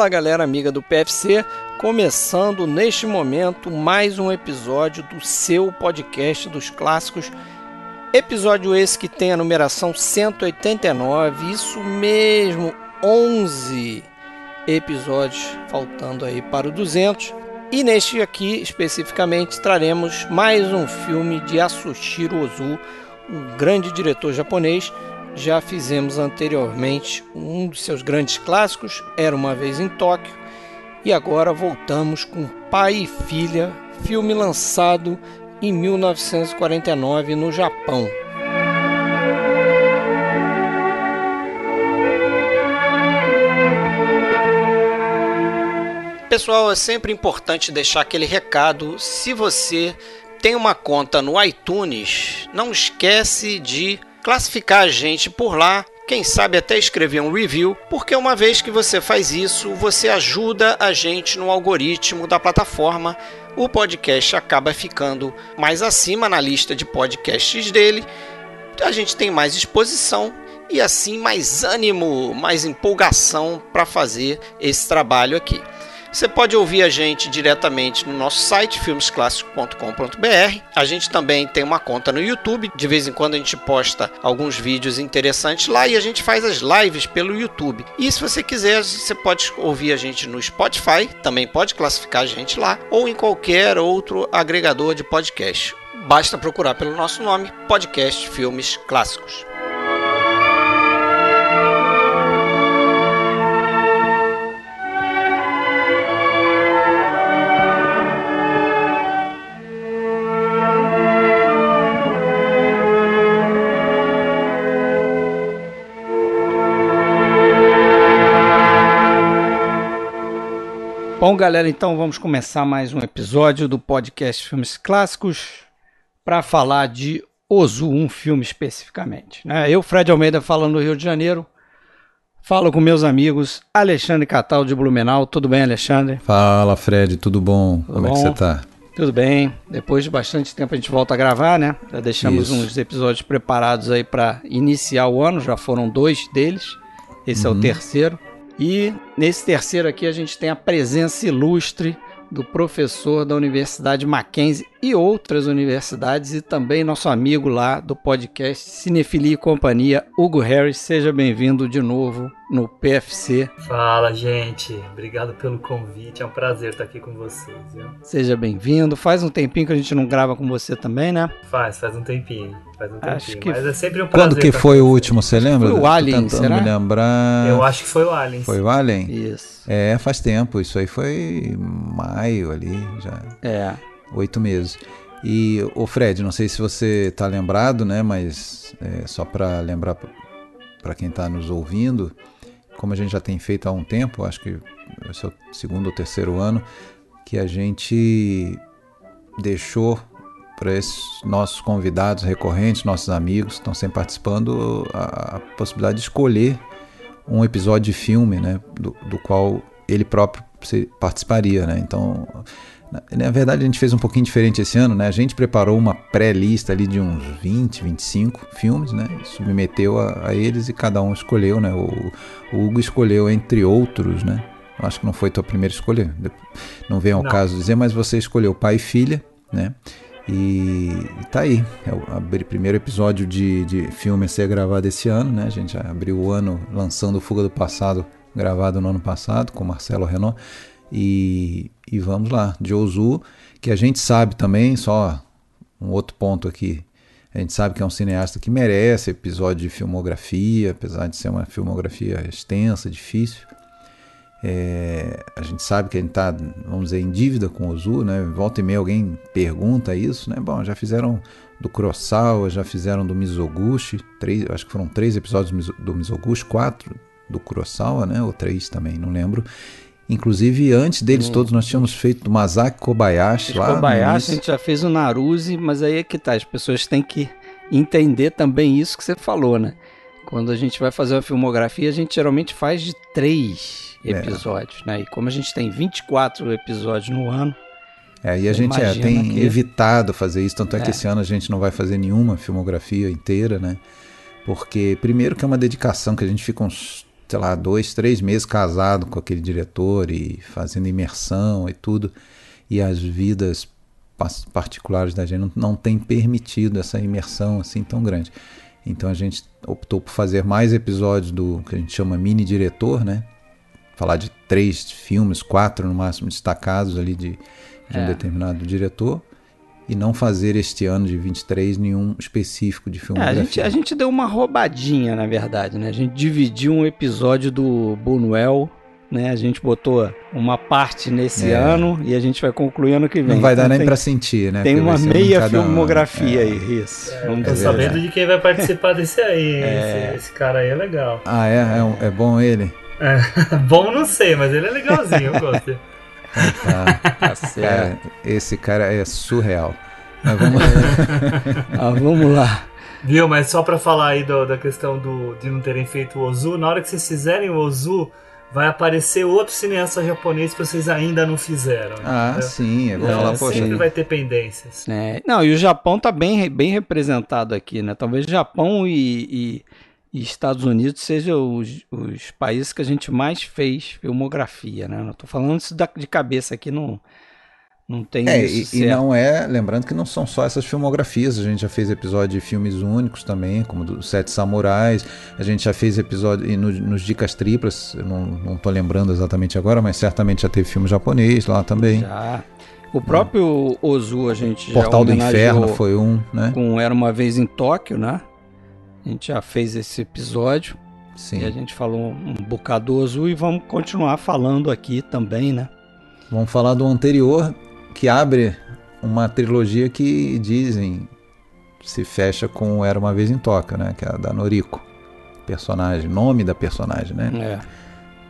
Fala galera amiga do PFC, começando neste momento mais um episódio do seu podcast dos clássicos. Episódio esse que tem a numeração 189, isso mesmo, 11 episódios faltando aí para o 200. E neste aqui especificamente traremos mais um filme de Asushiro Ozu, um grande diretor japonês já fizemos anteriormente um dos seus grandes clássicos, Era uma Vez em Tóquio, e agora voltamos com Pai e Filha, filme lançado em 1949 no Japão. Pessoal, é sempre importante deixar aquele recado. Se você tem uma conta no iTunes, não esquece de classificar a gente por lá, quem sabe até escrever um review, porque uma vez que você faz isso, você ajuda a gente no algoritmo da plataforma. O podcast acaba ficando mais acima na lista de podcasts dele. A gente tem mais exposição e assim mais ânimo, mais empolgação para fazer esse trabalho aqui. Você pode ouvir a gente diretamente no nosso site filmesclassicos.com.br. A gente também tem uma conta no YouTube. De vez em quando a gente posta alguns vídeos interessantes lá e a gente faz as lives pelo YouTube. E se você quiser, você pode ouvir a gente no Spotify, também pode classificar a gente lá ou em qualquer outro agregador de podcast. Basta procurar pelo nosso nome, Podcast Filmes Clássicos. Bom, galera, então vamos começar mais um episódio do podcast Filmes Clássicos para falar de Ozu, um filme especificamente. Né? Eu, Fred Almeida, falando do Rio de Janeiro, falo com meus amigos Alexandre Catal de Blumenau. Tudo bem, Alexandre? Fala, Fred, tudo bom? Tudo Como bom? é que você tá? Tudo bem. Depois de bastante tempo a gente volta a gravar, né? Já deixamos Isso. uns episódios preparados aí para iniciar o ano, já foram dois deles. Esse uhum. é o uhum. terceiro. E nesse terceiro aqui a gente tem a presença ilustre do professor da Universidade Mackenzie e outras universidades e também nosso amigo lá do podcast Cinefilia e Companhia, Hugo Harris. Seja bem-vindo de novo no PFC. Fala, gente. Obrigado pelo convite. É um prazer estar aqui com vocês. Viu? Seja bem-vindo. Faz um tempinho que a gente não grava com você também, né? Faz, faz um tempinho. Faz um tempinho. Acho que... Mas é sempre um prazer. Quando que foi o último, você lembra? Foi o Alien, será? me lembrar. Eu acho que foi o Alien. Foi o Alien? Isso. É, faz tempo. Isso aí foi maio ali, já. É. Oito meses. E o Fred, não sei se você está lembrado, né? Mas é, só para lembrar para quem está nos ouvindo, como a gente já tem feito há um tempo, acho que esse é o segundo ou terceiro ano, que a gente deixou para esses nossos convidados recorrentes, nossos amigos que estão sempre participando, a, a, possibilidade de escolher um episódio de filme, né, do, do qual ele próprio participaria, né? Então, na, na, verdade, a gente fez um pouquinho diferente esse ano, né? A gente preparou uma pré-lista ali de uns 20, 25 filmes, né? Submeteu a, a eles e cada um escolheu, né? O, o, Hugo escolheu entre outros, né? Acho que não foi tua primeira escolha, não vem ao não. caso dizer, mas você escolheu pai e filha, né? E, tá aí, é o primeiro episódio de, de filme a ser gravado esse ano, né? A gente já abriu o ano lançando Fuga do Passado, gravado no ano passado, com Marcelo Renault. E, e vamos lá, Josu, que a gente sabe também, só um outro ponto aqui, a gente sabe que é um cineasta que merece episódio de filmografia, apesar de ser uma filmografia extensa, difícil. É, a gente sabe que a gente está, vamos dizer, em dívida com o Ozu, né? Volta e meia alguém pergunta isso, né? Bom, já fizeram do Kurosawa, já fizeram do Mizoguchi, três, acho que foram três episódios do Mizoguchi, quatro do Kurosawa, né? Ou três também, não lembro. Inclusive, antes deles todos, nós tínhamos feito do Masaki Kobayashi lá. Kobayashi, a gente já fez o Naruzi, mas aí é que tá, as pessoas têm que entender também isso que você falou, né? Quando a gente vai fazer uma filmografia, a gente geralmente faz de três é. episódios, é. né? E como a gente tem 24 episódios no ano. É, e a gente é, tem que... evitado fazer isso, tanto é, é que esse ano a gente não vai fazer nenhuma filmografia inteira, né? Porque, primeiro, que é uma dedicação que a gente fica uns sei lá, dois, três meses casado com aquele diretor e fazendo imersão e tudo, e as vidas particulares da gente não, não tem permitido essa imersão assim tão grande. Então a gente optou por fazer mais episódios do que a gente chama mini diretor, né? Falar de três filmes, quatro no máximo destacados ali de, de é. um determinado diretor e não fazer este ano de 23 nenhum específico de filme. É, a, gente, a gente deu uma roubadinha, na verdade, né? A gente dividiu um episódio do Bunuel né? A gente botou uma parte nesse é. ano e a gente vai concluir ano que vem. Não vai dar então, nem tem, para sentir, né? Tem uma meia filmografia um. é. aí, isso. É, tô sabendo de quem vai participar desse aí. É. Esse, esse, cara aí é legal. Ah, é? É, é bom ele? É, bom não sei, mas ele é legalzinho, eu gosto. tá, tá certo. esse cara é surreal. Mas vamos, ah, vamos lá. Viu, mas só para falar aí do, da questão do, de não terem feito o Ozu, na hora que vocês fizerem o Ozu, vai aparecer outro cineasta japonês que vocês ainda não fizeram. Ah, sim. Eu vou é, falar, poxa, sempre vai ter pendências. É, não, e o Japão tá bem, bem representado aqui, né? Talvez Japão e, e, e Estados Unidos sejam os, os, países que a gente mais fez filmografia, né? Não tô falando isso de cabeça aqui, não... Não tem é, e, e, não é, lembrando que não são só essas filmografias, a gente já fez episódio de filmes únicos também, como do Sete Samurais, a gente já fez episódio e no, nos Dicas Triplas, eu não, não tô lembrando exatamente agora, mas certamente já teve filme japonês lá também. Já. O próprio é. Ozu a gente Portal do Inferno foi um, né? Com Era Uma Vez em Tóquio, né? A gente já fez esse episódio. Sim. E a gente falou um bocado do Ozu e vamos continuar falando aqui também, né? Vamos falar do anterior, que abre uma trilogia que dizem se fecha com Era uma vez em Toca, né? Que é a da Noriko, personagem, nome da personagem, né? É.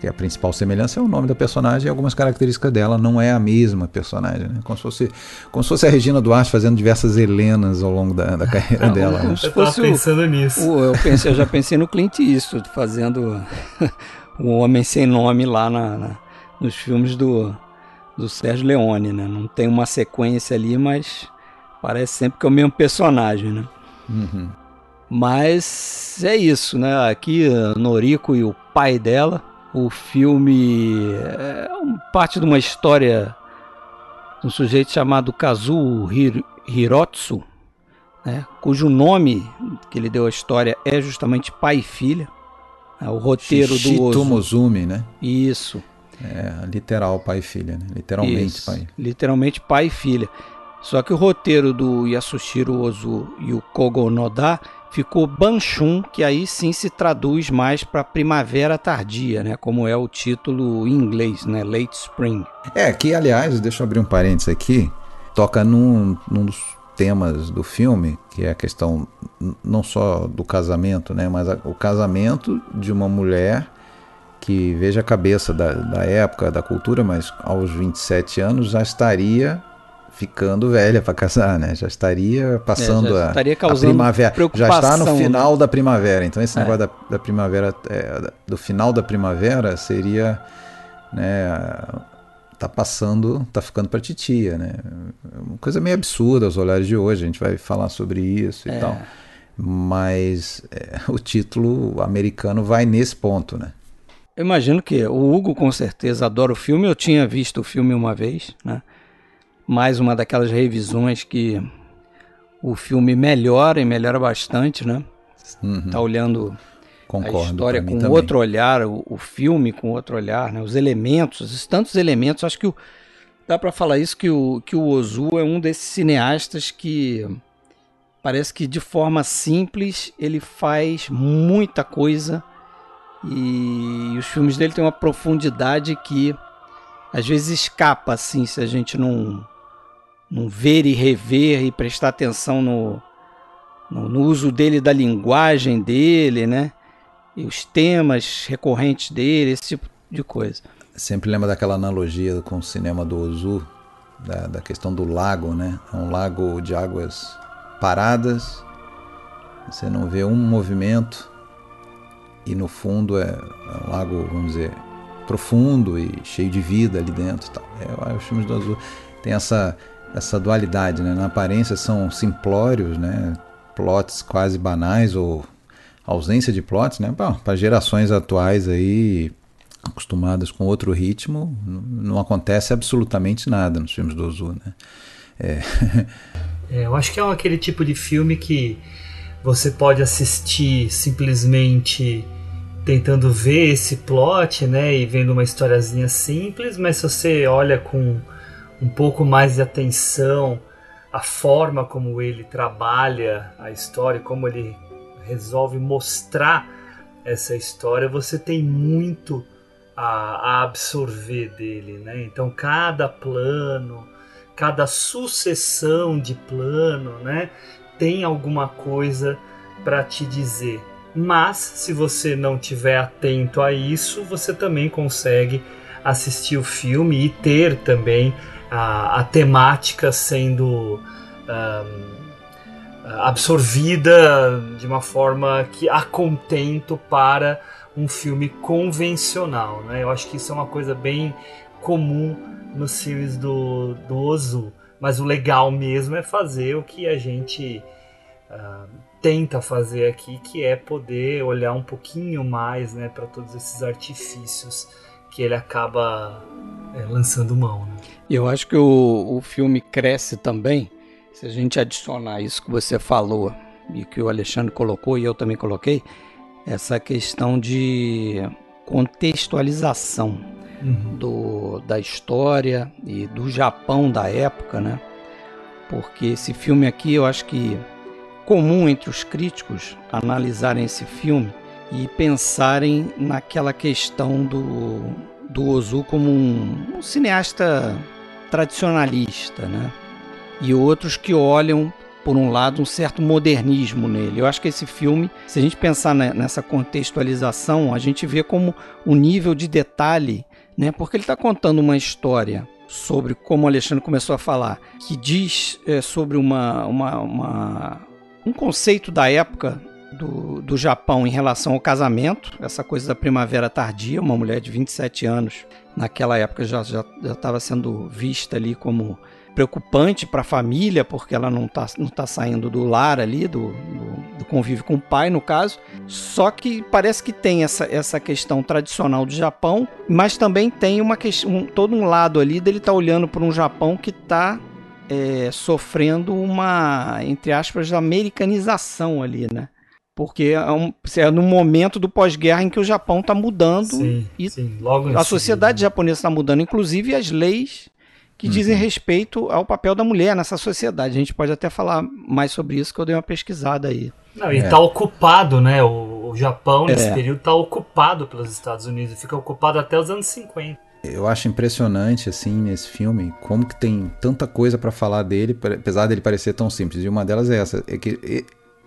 Que a principal semelhança é o nome da personagem e algumas características dela não é a mesma personagem, né? Como se fosse, como se fosse a Regina Duarte fazendo diversas Helenas ao longo da, da carreira não, dela. Né? Eu estava pensando nisso. O, eu, pensei, eu já pensei no Clint Eastwood fazendo o Homem Sem Nome lá na, na nos filmes do do Sérgio Leone, né? Não tem uma sequência ali, mas parece sempre que é o mesmo personagem, né? Uhum. Mas é isso, né? Aqui, Noriko e o pai dela. O filme é parte de uma história de um sujeito chamado Kazuo Hirotsu, né? cujo nome que ele deu à história é justamente pai e filha. É o roteiro Shishito do Ozu. Mozumi, né? Isso. É, literal pai e filha, né? Literalmente Isso, pai. Literalmente pai e filha. Só que o roteiro do Yasushiro Ozu e o Kogo Noda ficou Banshun, que aí sim se traduz mais para primavera tardia, né? Como é o título em inglês, né? Late Spring. É, que aliás, deixa eu abrir um parênteses aqui, toca num, num dos temas do filme, que é a questão não só do casamento, né? Mas a, o casamento de uma mulher que veja a cabeça da, da época, da cultura, mas aos 27 anos já estaria ficando velha para casar, né? Já estaria passando é, já estaria a, a, primavera. Já está no final da primavera. Então esse é. negócio da, da primavera, é, do final da primavera seria, né? Tá passando, tá ficando para titia, né? Uma coisa meio absurda aos olhares de hoje. A gente vai falar sobre isso e é. tal. Mas é, o título americano vai nesse ponto, né? Eu imagino que o Hugo com certeza adora o filme. Eu tinha visto o filme uma vez, né? Mais uma daquelas revisões que o filme melhora e melhora bastante, né? Uhum. Tá olhando Concordo, a história com também. outro olhar, o, o, filme com outro olhar, né? Os elementos, os tantos elementos. Acho que o, dá para falar isso que o que o Ozu é um desses cineastas que parece que de forma simples ele faz muita coisa e os filmes dele têm uma profundidade que às vezes escapa assim, se a gente não, não ver e rever e prestar atenção no, no, no uso dele da linguagem dele, né? E os temas recorrentes dele, esse tipo de coisa. Sempre lembra daquela analogia com o cinema do Ozu, da, da questão do lago, né? É um lago de águas paradas, você não vê um movimento, e no fundo é, é um lago, vamos dizer, profundo e cheio de vida ali dentro. Tal. É, os filmes do Azul tem essa, essa dualidade, né? Na aparência são simplórios, né? Plots quase banais ou ausência de plots, né? Para gerações atuais aí acostumadas com outro ritmo, não, acontece absolutamente nada nos filmes do Ozu, né? É. é, eu acho que é aquele tipo de filme que você pode assistir simplesmente tentando ver esse plot, né, e vendo uma historiazinha simples, mas se você olha com um pouco mais de atenção a forma como ele trabalha a história, como ele resolve mostrar essa história, você tem muito a, a absorver dele, né? Então cada plano, cada sucessão de plano, né, tem alguma coisa para te dizer. Mas se você não tiver atento a isso, você também consegue assistir o filme e ter também a, a temática sendo um, absorvida de uma forma que há contento para um filme convencional. Né? Eu acho que isso é uma coisa bem comum nos filmes do, do Ozu. Mas o legal mesmo é fazer o que a gente uh, tenta fazer aqui, que é poder olhar um pouquinho mais né, para todos esses artifícios que ele acaba é, lançando mão. Né? Eu acho que o, o filme cresce também se a gente adicionar isso que você falou e que o Alexandre colocou e eu também coloquei, essa questão de contextualização uhum. do, da história e do Japão da época, né? Porque esse filme aqui eu acho que comum entre os críticos analisarem esse filme e pensarem naquela questão do, do Ozu como um, um cineasta tradicionalista, né? e outros que olham por um lado, um certo modernismo nele. Eu acho que esse filme, se a gente pensar nessa contextualização, a gente vê como o nível de detalhe, né? Porque ele está contando uma história sobre, como o Alexandre começou a falar, que diz é, sobre uma, uma, uma, um conceito da época do, do Japão em relação ao casamento, essa coisa da primavera tardia, uma mulher de 27 anos, naquela época já estava sendo vista ali como preocupante para a família, porque ela não está não tá saindo do lar ali, do, do, do, convívio com o pai, no caso. Só que parece que tem essa, essa questão tradicional do Japão, mas também tem uma questão, um, todo um lado ali dele estar tá olhando para um Japão que está é, sofrendo uma, entre aspas, americanização ali, né? Porque é, um, é no momento do pós-guerra em que o Japão está mudando sim, e sim, a sociedade japonesa está mudando, inclusive as leis que uhum. dizem respeito ao papel da mulher nessa sociedade. A gente pode até falar mais sobre isso, que eu dei uma pesquisada aí. Não, e está é. ocupado, né? O, o Japão, nesse é. período, está ocupado pelos Estados Unidos. Fica ocupado até os anos 50. Eu acho impressionante, assim, nesse filme, como que tem tanta coisa para falar dele, apesar dele parecer tão simples. E uma delas é essa, é que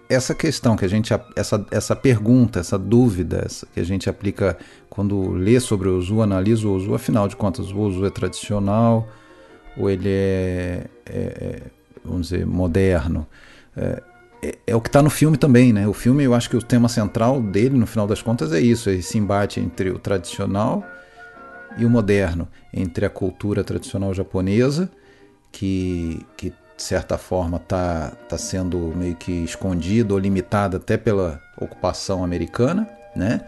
essa questão que a gente, essa, essa pergunta, essa dúvida essa, que a gente aplica quando lê sobre o Ozu, analisa o Ozu, afinal de contas, o Ozu é tradicional, ou ele é, é, é vamos dizer, moderno. É, é, é o que está no filme também, né? O filme, eu acho que o tema central dele, no final das contas, é isso: é esse embate entre o tradicional e o moderno, entre a cultura tradicional japonesa, que, que de certa forma está tá sendo meio que escondida ou limitada até pela ocupação americana, né?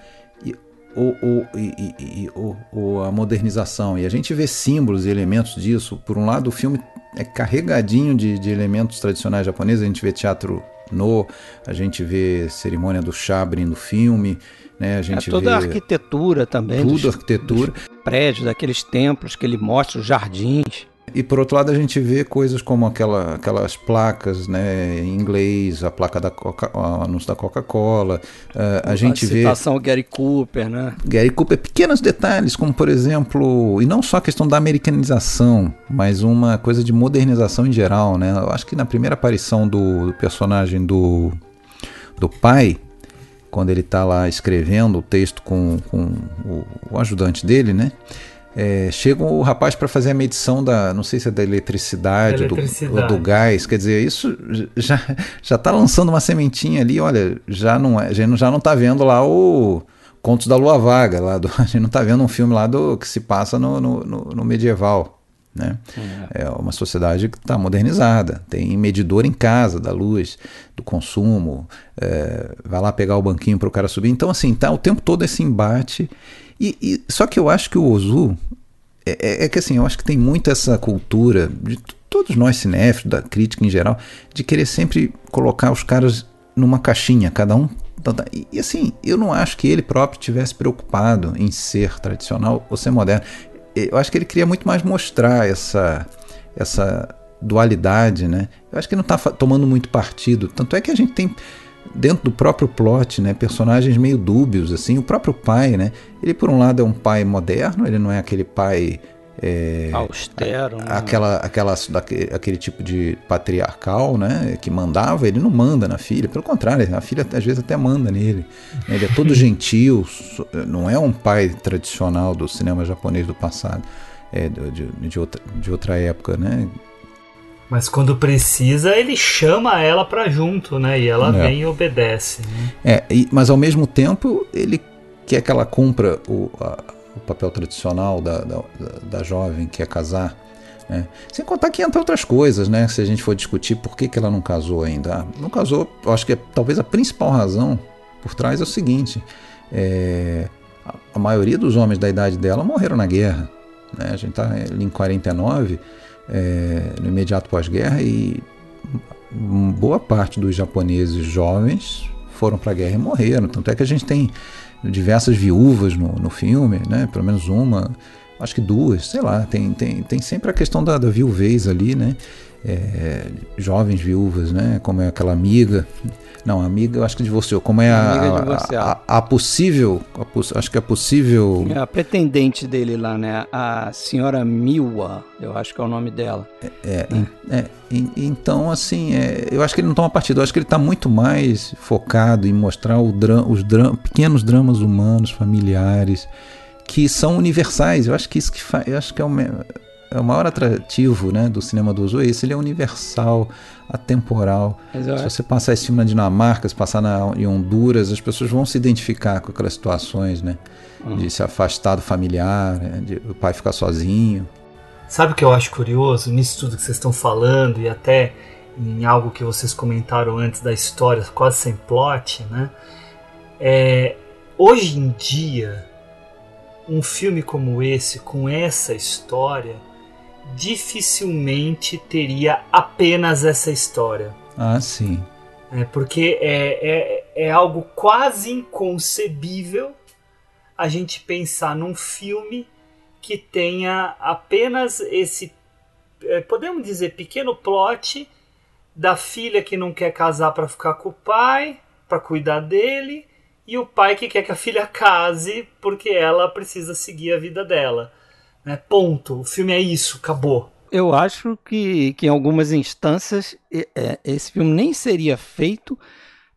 Ou, ou, e, e, ou, ou a modernização. E a gente vê símbolos e elementos disso. Por um lado, o filme é carregadinho de, de elementos tradicionais japoneses. A gente vê teatro no, a gente vê cerimônia do chá abrindo filme, né? A gente é toda a arquitetura também. Tudo dos, arquitetura. Dos prédios, daqueles templos que ele mostra, os jardins. E por outro lado a gente vê coisas como aquela, aquelas placas né, em inglês, a placa da Coca, o anúncio da Coca-Cola. Uh, a, a gente vê. Citação Gary Cooper, né? Gary Cooper, pequenos detalhes, como por exemplo, e não só a questão da americanização, mas uma coisa de modernização em geral, né? Eu acho que na primeira aparição do, do personagem do, do pai, quando ele está lá escrevendo o texto com, com o, o ajudante dele, né? É, chega o rapaz para fazer a medição da, não sei se é da eletricidade, eletricidade. Do, ou do gás, quer dizer, isso já já está lançando uma sementinha ali, olha, já não é, já não já não está vendo lá o Contos da Lua Vaga, lá do, a gente não está vendo um filme lá do que se passa no, no, no, no medieval, Né? É. é uma sociedade que está modernizada, tem medidor em casa da luz, do consumo, é, vai lá pegar o banquinho para o cara subir. Então, assim, tá o tempo todo esse embate. E, e só que eu acho que o Ozu é, é, é, que assim, eu acho que tem muito essa cultura de todos nós cinéfilos, da crítica em geral, de querer sempre colocar os caras numa caixinha, cada um. E, e assim, eu não acho que ele próprio tivesse preocupado em ser tradicional ou ser moderno eu acho que ele queria muito mais mostrar essa, essa dualidade, né? Eu acho que ele não está tomando muito partido. Tanto é que a gente tem dentro do próprio plot, né, personagens meio dúbios assim. O próprio pai, né? Ele por um lado é um pai moderno, ele não é aquele pai é, austero, a, né? aquela, aquela, daquele, aquele tipo de patriarcal, né, que mandava, ele não manda na filha, pelo contrário, a filha às vezes até manda nele. Né, ele é todo gentil, não é um pai tradicional do cinema japonês do passado, é de, de, outra, de outra época, né? Mas quando precisa, ele chama ela para junto, né? E ela é. vem e obedece. Né? É, e, mas ao mesmo tempo ele quer que ela cumpra o, a, o papel tradicional da, da, da jovem que é casar. Né? Sem contar que entra outras coisas, né? Se a gente for discutir por que, que ela não casou ainda. Ah, não casou, eu acho que é, talvez a principal razão por trás é o seguinte: é, a, a, maioria dos homens da idade dela morreram na guerra. Né? A gente está em 49, é, no imediato pós-guerra, e boa parte dos japoneses jovens foram para a guerra e morreram. Tanto é que a gente tem diversas viúvas no, no filme, né? Pelo menos uma, acho que duas, sei lá. Tem, tem, tem sempre a questão da, da viuvez ali, né? É, jovens viúvas, né? Como é aquela amiga. Não, amiga, eu acho que divorciou. Como é a, a, a, a, possível. A, acho que é possível. É a pretendente dele lá, né? A senhora Miwa, eu acho que é o nome dela. É, é, é então, assim, é, eu acho que ele não toma partido. Eu acho que ele está muito mais focado em mostrar os pequenos dramas humanos, familiares, que são universais. Eu acho que isso que faz. Eu acho que é o o maior atrativo né, do cinema do Ozu, é esse, ele é universal, atemporal. Exato. Se você passar esse filme na Dinamarca, se passar na, em Honduras, as pessoas vão se identificar com aquelas situações, né? Uhum. De se afastar do familiar, né, de o pai ficar sozinho. Sabe o que eu acho curioso nisso tudo que vocês estão falando e até em algo que vocês comentaram antes da história, quase sem plot, né? É, hoje em dia, um filme como esse, com essa história, dificilmente teria apenas essa história. Ah, sim. É, porque é, é, é algo quase inconcebível a gente pensar num filme que tenha apenas esse, é, podemos dizer, pequeno plot da filha que não quer casar para ficar com o pai, para cuidar dele, e o pai que quer que a filha case porque ela precisa seguir a vida dela. Né? Ponto. O filme é isso, acabou. Eu acho que, que em algumas instâncias é, esse filme nem seria feito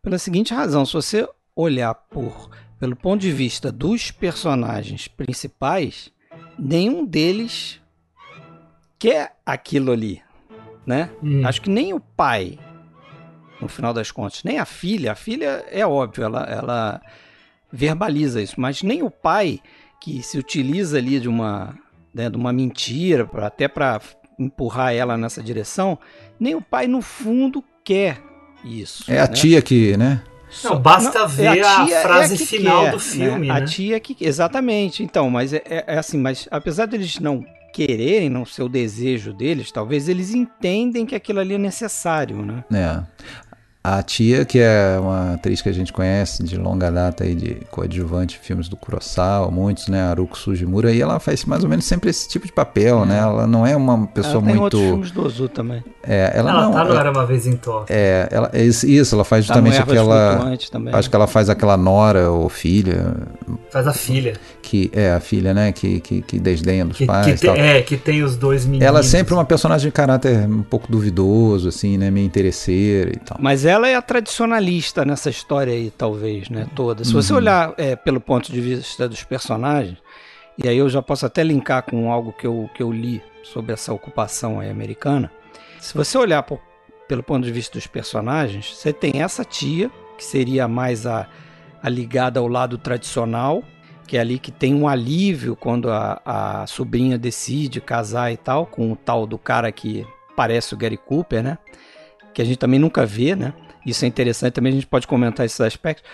pela seguinte razão: se você olhar por pelo ponto de vista dos personagens principais, nenhum deles quer aquilo ali, né? Hum. Acho que nem o pai, no final das contas, nem a filha. A filha é óbvio, ela, ela verbaliza isso, mas nem o pai que se utiliza ali de uma né, de uma mentira, até para empurrar ela nessa direção, nem o pai no fundo quer isso. É a né? tia que, né? Não, basta não, ver é a, a, frase é a final quer, do filme, né? né? A tia que exatamente. Então, mas é, é, é, assim, mas apesar deles não quererem, não ser o desejo deles, talvez eles entendem que aquilo ali é necessário, né? É. A tia, que é uma atriz que a gente conhece de longa data aí de coadjuvante filmes do Kurosawa, muitos, né, Haruko Sugimura, e ela faz mais ou menos sempre esse tipo de papel, né? é. né? Ela não é uma pessoa ela tem muito outros filmes do Ozu também. É, ela, ela não, tá no Era uma vez em Tóquio. É, ela é isso, ela faz tá justamente tá aquela Acho que ela faz aquela nora ou filha. Faz a filha. Que é a filha, né, que que, que desdenha dos que, pais, que te, é, que tem os dois meninos. Ela é sempre uma personagem de caráter um pouco duvidoso assim, né, meio interesseira e tal. Mas ela é a tradicionalista nessa história aí, talvez, né, toda. Se você uhum. olhar é, pelo ponto de vista dos personagens, e aí eu já posso até linkar com algo que eu, que eu li sobre essa ocupação americana. Se você olhar por, pelo ponto de vista dos personagens, você tem essa tia, que seria mais a, a ligada ao lado tradicional, que é ali que tem um alívio quando a, a sobrinha decide casar e tal, com o tal do cara que parece o Gary Cooper, né? Que a gente também nunca vê, né? Isso é interessante, também a gente pode comentar esses aspectos.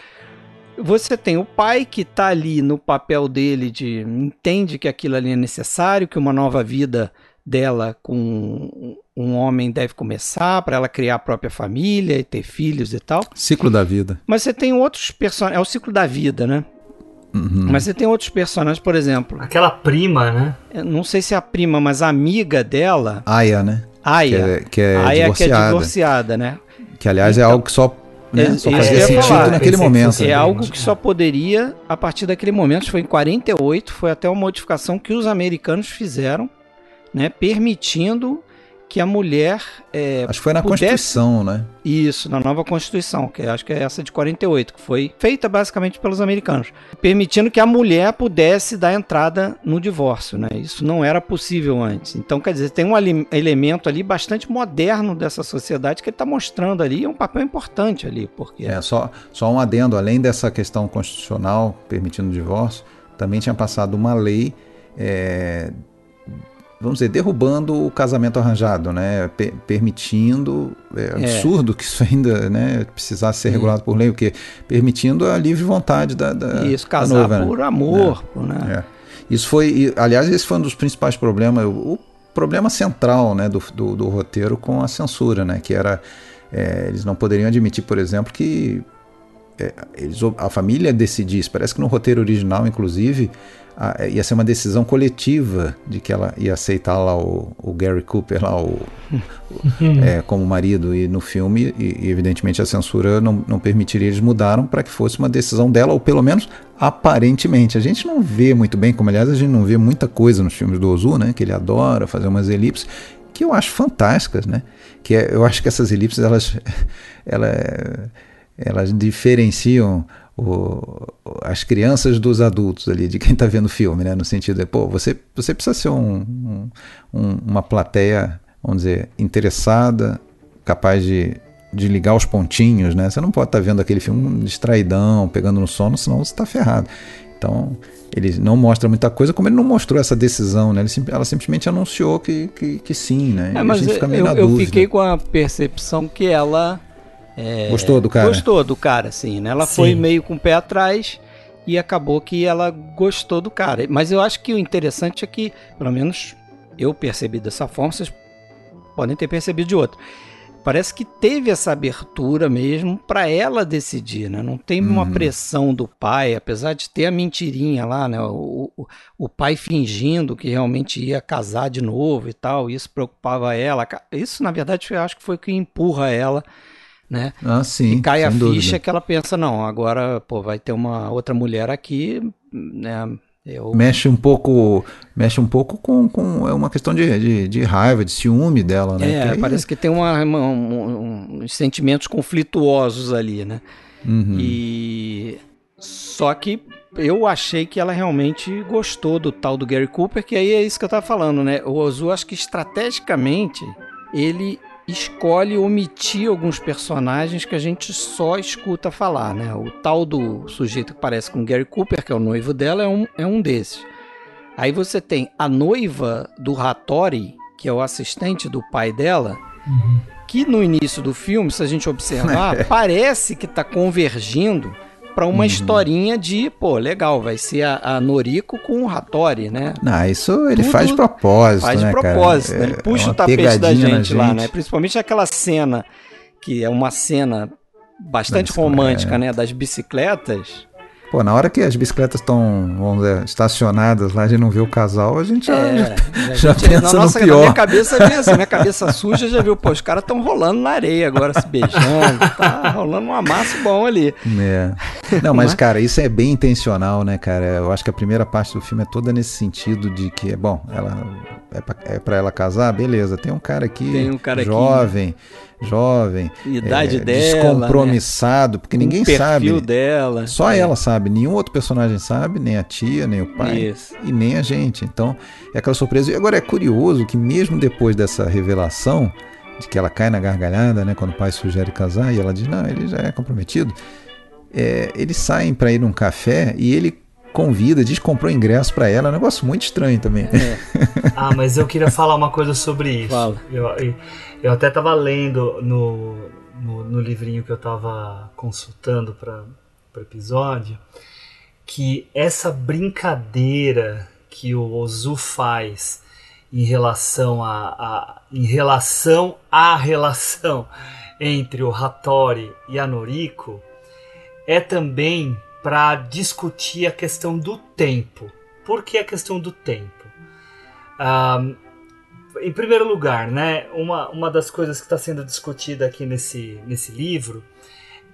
Você tem o pai que está ali no papel dele de entende que aquilo ali é necessário, que uma nova vida dela com um homem deve começar para ela criar a própria família e ter filhos e tal. Ciclo da vida. Mas você tem outros personagens, é o ciclo da vida, né? Uhum. Mas você tem outros personagens, por exemplo. Aquela prima, né? não sei se é a prima, mas a amiga dela. Aya, né? Aya. Que é, que é Aya divorciada. que é divorciada, né? Que aliás é então, é algo que só né? Só fazia sentido falar, naquele momento. É algo que só poderia, a partir daquele momento, foi em 48, foi até uma modificação que os americanos fizeram, né, permitindo que a mulher. É, acho que foi na pudesse... Constituição, né? Isso, na nova Constituição, que acho que é essa de 48, que foi feita basicamente pelos americanos, permitindo que a mulher pudesse dar entrada no divórcio, né? Isso não era possível antes. Então, quer dizer, tem um elemento ali bastante moderno dessa sociedade que ele está mostrando ali, é um papel importante ali, porque. É, só, só um adendo, além dessa questão constitucional permitindo o divórcio, também tinha passado uma lei. É, vamos dizer, derrubando o casamento arranjado, né? permitindo, é, é absurdo que isso ainda né, precisasse ser regulado por lei, o quê? Permitindo a livre vontade da, da Isso, casar noiva, né? por né? amor, é, né? É. Isso foi, aliás, esse foi um dos principais problemas, o, problema central né, do, do, do, roteiro com a censura, né? Que era, é, eles não poderiam admitir, por exemplo, que é, eles, a família decidisse, parece que no roteiro original, inclusive, a, ia ser uma decisão coletiva de que ela ia aceitar lá o, o Gary Cooper lá o, o é, como marido e no filme e, e, evidentemente a censura não, não permitiria eles mudaram para que fosse uma decisão dela ou pelo menos aparentemente. A gente não vê muito bem como aliás a gente não vê muita coisa nos filmes do Ozu né que ele adora fazer umas elipses que eu acho fantásticas né que é, eu acho que essas elipses elas elas, elas diferenciam o, as crianças dos adultos ali, de quem está vendo o filme, né? No sentido de, pô, você, você precisa ser um, um, uma plateia, vamos dizer, interessada, capaz de, de ligar os pontinhos, né? Você não pode estar tá vendo aquele filme distraidão, pegando no sono, senão você está ferrado. Então, ele não mostra muita coisa, como ele não mostrou essa decisão, né? Ele, ela simplesmente anunciou que, que, que sim, né? É, mas eu, eu fiquei com a percepção que ela é, gostou do cara? Gostou do cara, sim. Né? Ela sim. foi meio com o pé atrás e acabou que ela gostou do cara. Mas eu acho que o interessante é que, pelo menos eu percebi dessa forma, vocês podem ter percebido de outro. Parece que teve essa abertura mesmo para ela decidir, né? Não tem uma uhum. pressão do pai, apesar de ter a mentirinha lá, né? O, o, o, pai fingindo que realmente ia casar de novo e tal, isso preocupava ela. Isso, na verdade, eu acho que foi o que empurra ela né? Ah, sim. E cai a dúvida. ficha que ela pensa, não, agora, pô, vai ter uma outra mulher aqui, né? Eu... Mexe um pouco, mexe um pouco com, com é uma questão de, de, de raiva, de ciúme dela, né? É, que parece que tem uma, uma um, uns sentimentos conflituosos ali, né? Uhum. E só que eu achei que ela realmente gostou do tal do Gary Cooper, que aí é isso que eu tava falando, né? O Ozu, acho que estrategicamente ele escolhe omitir alguns personagens que a gente só escuta falar, né? O tal do sujeito que parece com Gary Cooper, que é o noivo dela, é um, é um desses. Aí você tem a noiva do Hattori, que é o assistente do pai dela, uhum. que no início do filme, se a gente observar, parece que está convergindo para uma uhum. historinha de, pô, legal, vai ser a, a Noriko com o Hattori, né? Não, isso ele Tudo faz de propósito, faz né, de propósito, né? Ele é, puxa é o tapete da gente, lá, né? Principalmente aquela cena que é uma cena bastante romântica, né, das bicicletas. Pô, na hora que as bicicletas estão, vamos dizer, estacionadas lá, a gente não vê o casal, a gente já, é, já, já gente, pensa na nossa, no pior. Na minha cabeça vem assim, minha cabeça suja já viu, pô, os caras estão rolando na areia agora, se beijando, tá rolando um amasso bom ali. É. Não, mas cara, isso é bem intencional, né, cara? Eu acho que a primeira parte do filme é toda nesse sentido de que, bom, ela é pra, é pra ela casar, beleza, tem um cara aqui, um cara jovem... Aqui jovem, idade é, dela, descompromissado, né? porque ninguém o perfil sabe. dela. Só é. ela sabe, nenhum outro personagem sabe, nem a tia, nem o pai Isso. e nem a gente. Então, é aquela surpresa. E agora é curioso que mesmo depois dessa revelação de que ela cai na gargalhada, né, quando o pai sugere casar e ela diz: "Não, ele já é comprometido". É, eles saem para ir num café e ele convida, diz que comprou ingresso para ela, é um negócio muito estranho também. É. ah, mas eu queria falar uma coisa sobre isso. Fala. Eu, eu até estava lendo no, no, no, livrinho que eu estava consultando para o episódio que essa brincadeira que o Ozu faz em relação a, a, em relação à relação entre o Hattori e a Noriko é também para discutir a questão do tempo. Por que a questão do tempo? Um, em primeiro lugar, né, uma, uma das coisas que está sendo discutida aqui nesse, nesse livro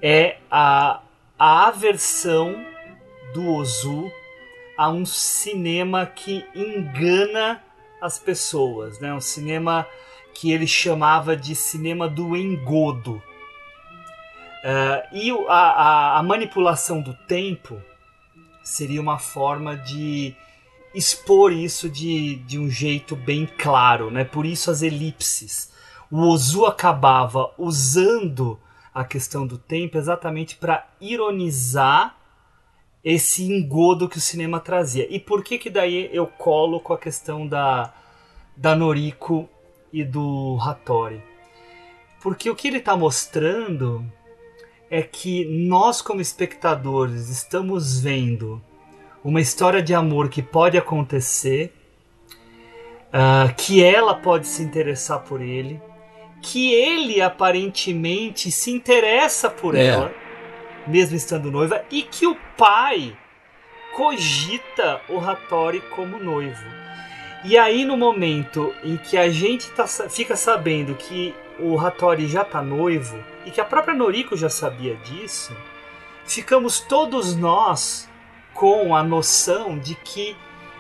é a, a aversão do Ozu a um cinema que engana as pessoas, né? Um cinema que ele chamava de cinema do engodo. Uh, e a, a, a, manipulação do tempo seria uma forma de expor isso de, de um jeito bem claro, né? Por isso as elipses. O Ozu acabava usando a questão do tempo exatamente para ironizar esse engodo que o cinema trazia. E por que que daí eu colo com a questão da, da Noriko e do Hattori? Porque o que ele está mostrando é que nós como espectadores estamos vendo uma história de amor que pode acontecer, uh, que ela pode se interessar por ele, que ele aparentemente se interessa por é. ela mesmo estando noiva, e que o pai cogita o Hattori como noivo. E aí, no momento em que a gente tá, fica sabendo que o Hattori já tá noivo e que a própria Noriko já sabia disso, ficamos todos nós com a noção de que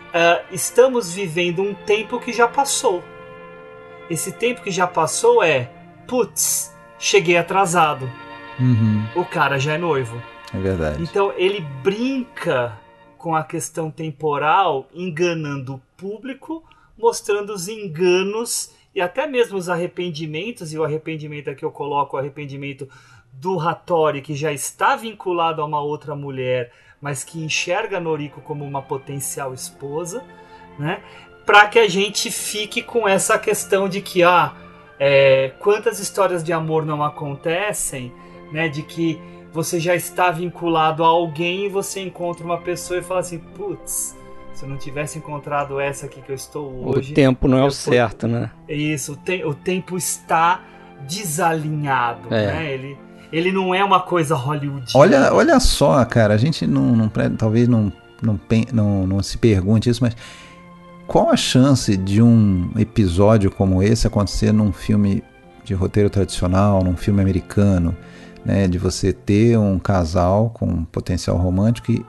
uh, estamos vivendo um tempo que já passou. Esse tempo que já passou é, putz, cheguei atrasado Uhum. O cara já é noivo. É verdade. Então ele brinca com a questão temporal, enganando o público, mostrando os enganos e até mesmo os arrependimentos, e o arrependimento aqui eu coloco o arrependimento do Hattori, que já está vinculado a uma outra mulher, mas que enxerga Noriko como uma potencial esposa, né? Para que a gente fique com essa questão de que, ah, é, quantas histórias de amor não acontecem né? De que você já está vinculado a alguém e você encontra uma pessoa e fala assim, putz, se eu não tivesse encontrado essa aqui que eu estou hoje. O tempo não é o certo, né? Isso, o, te o tempo está desalinhado, é. né? Ele, ele não é uma coisa hollywoodiana. Olha, olha só, cara, a gente não, não talvez não, não, não, não se pergunte isso, mas qual a chance de um episódio como esse acontecer num filme de roteiro tradicional, num filme americano? né, de você ter um casal com potencial romântico e,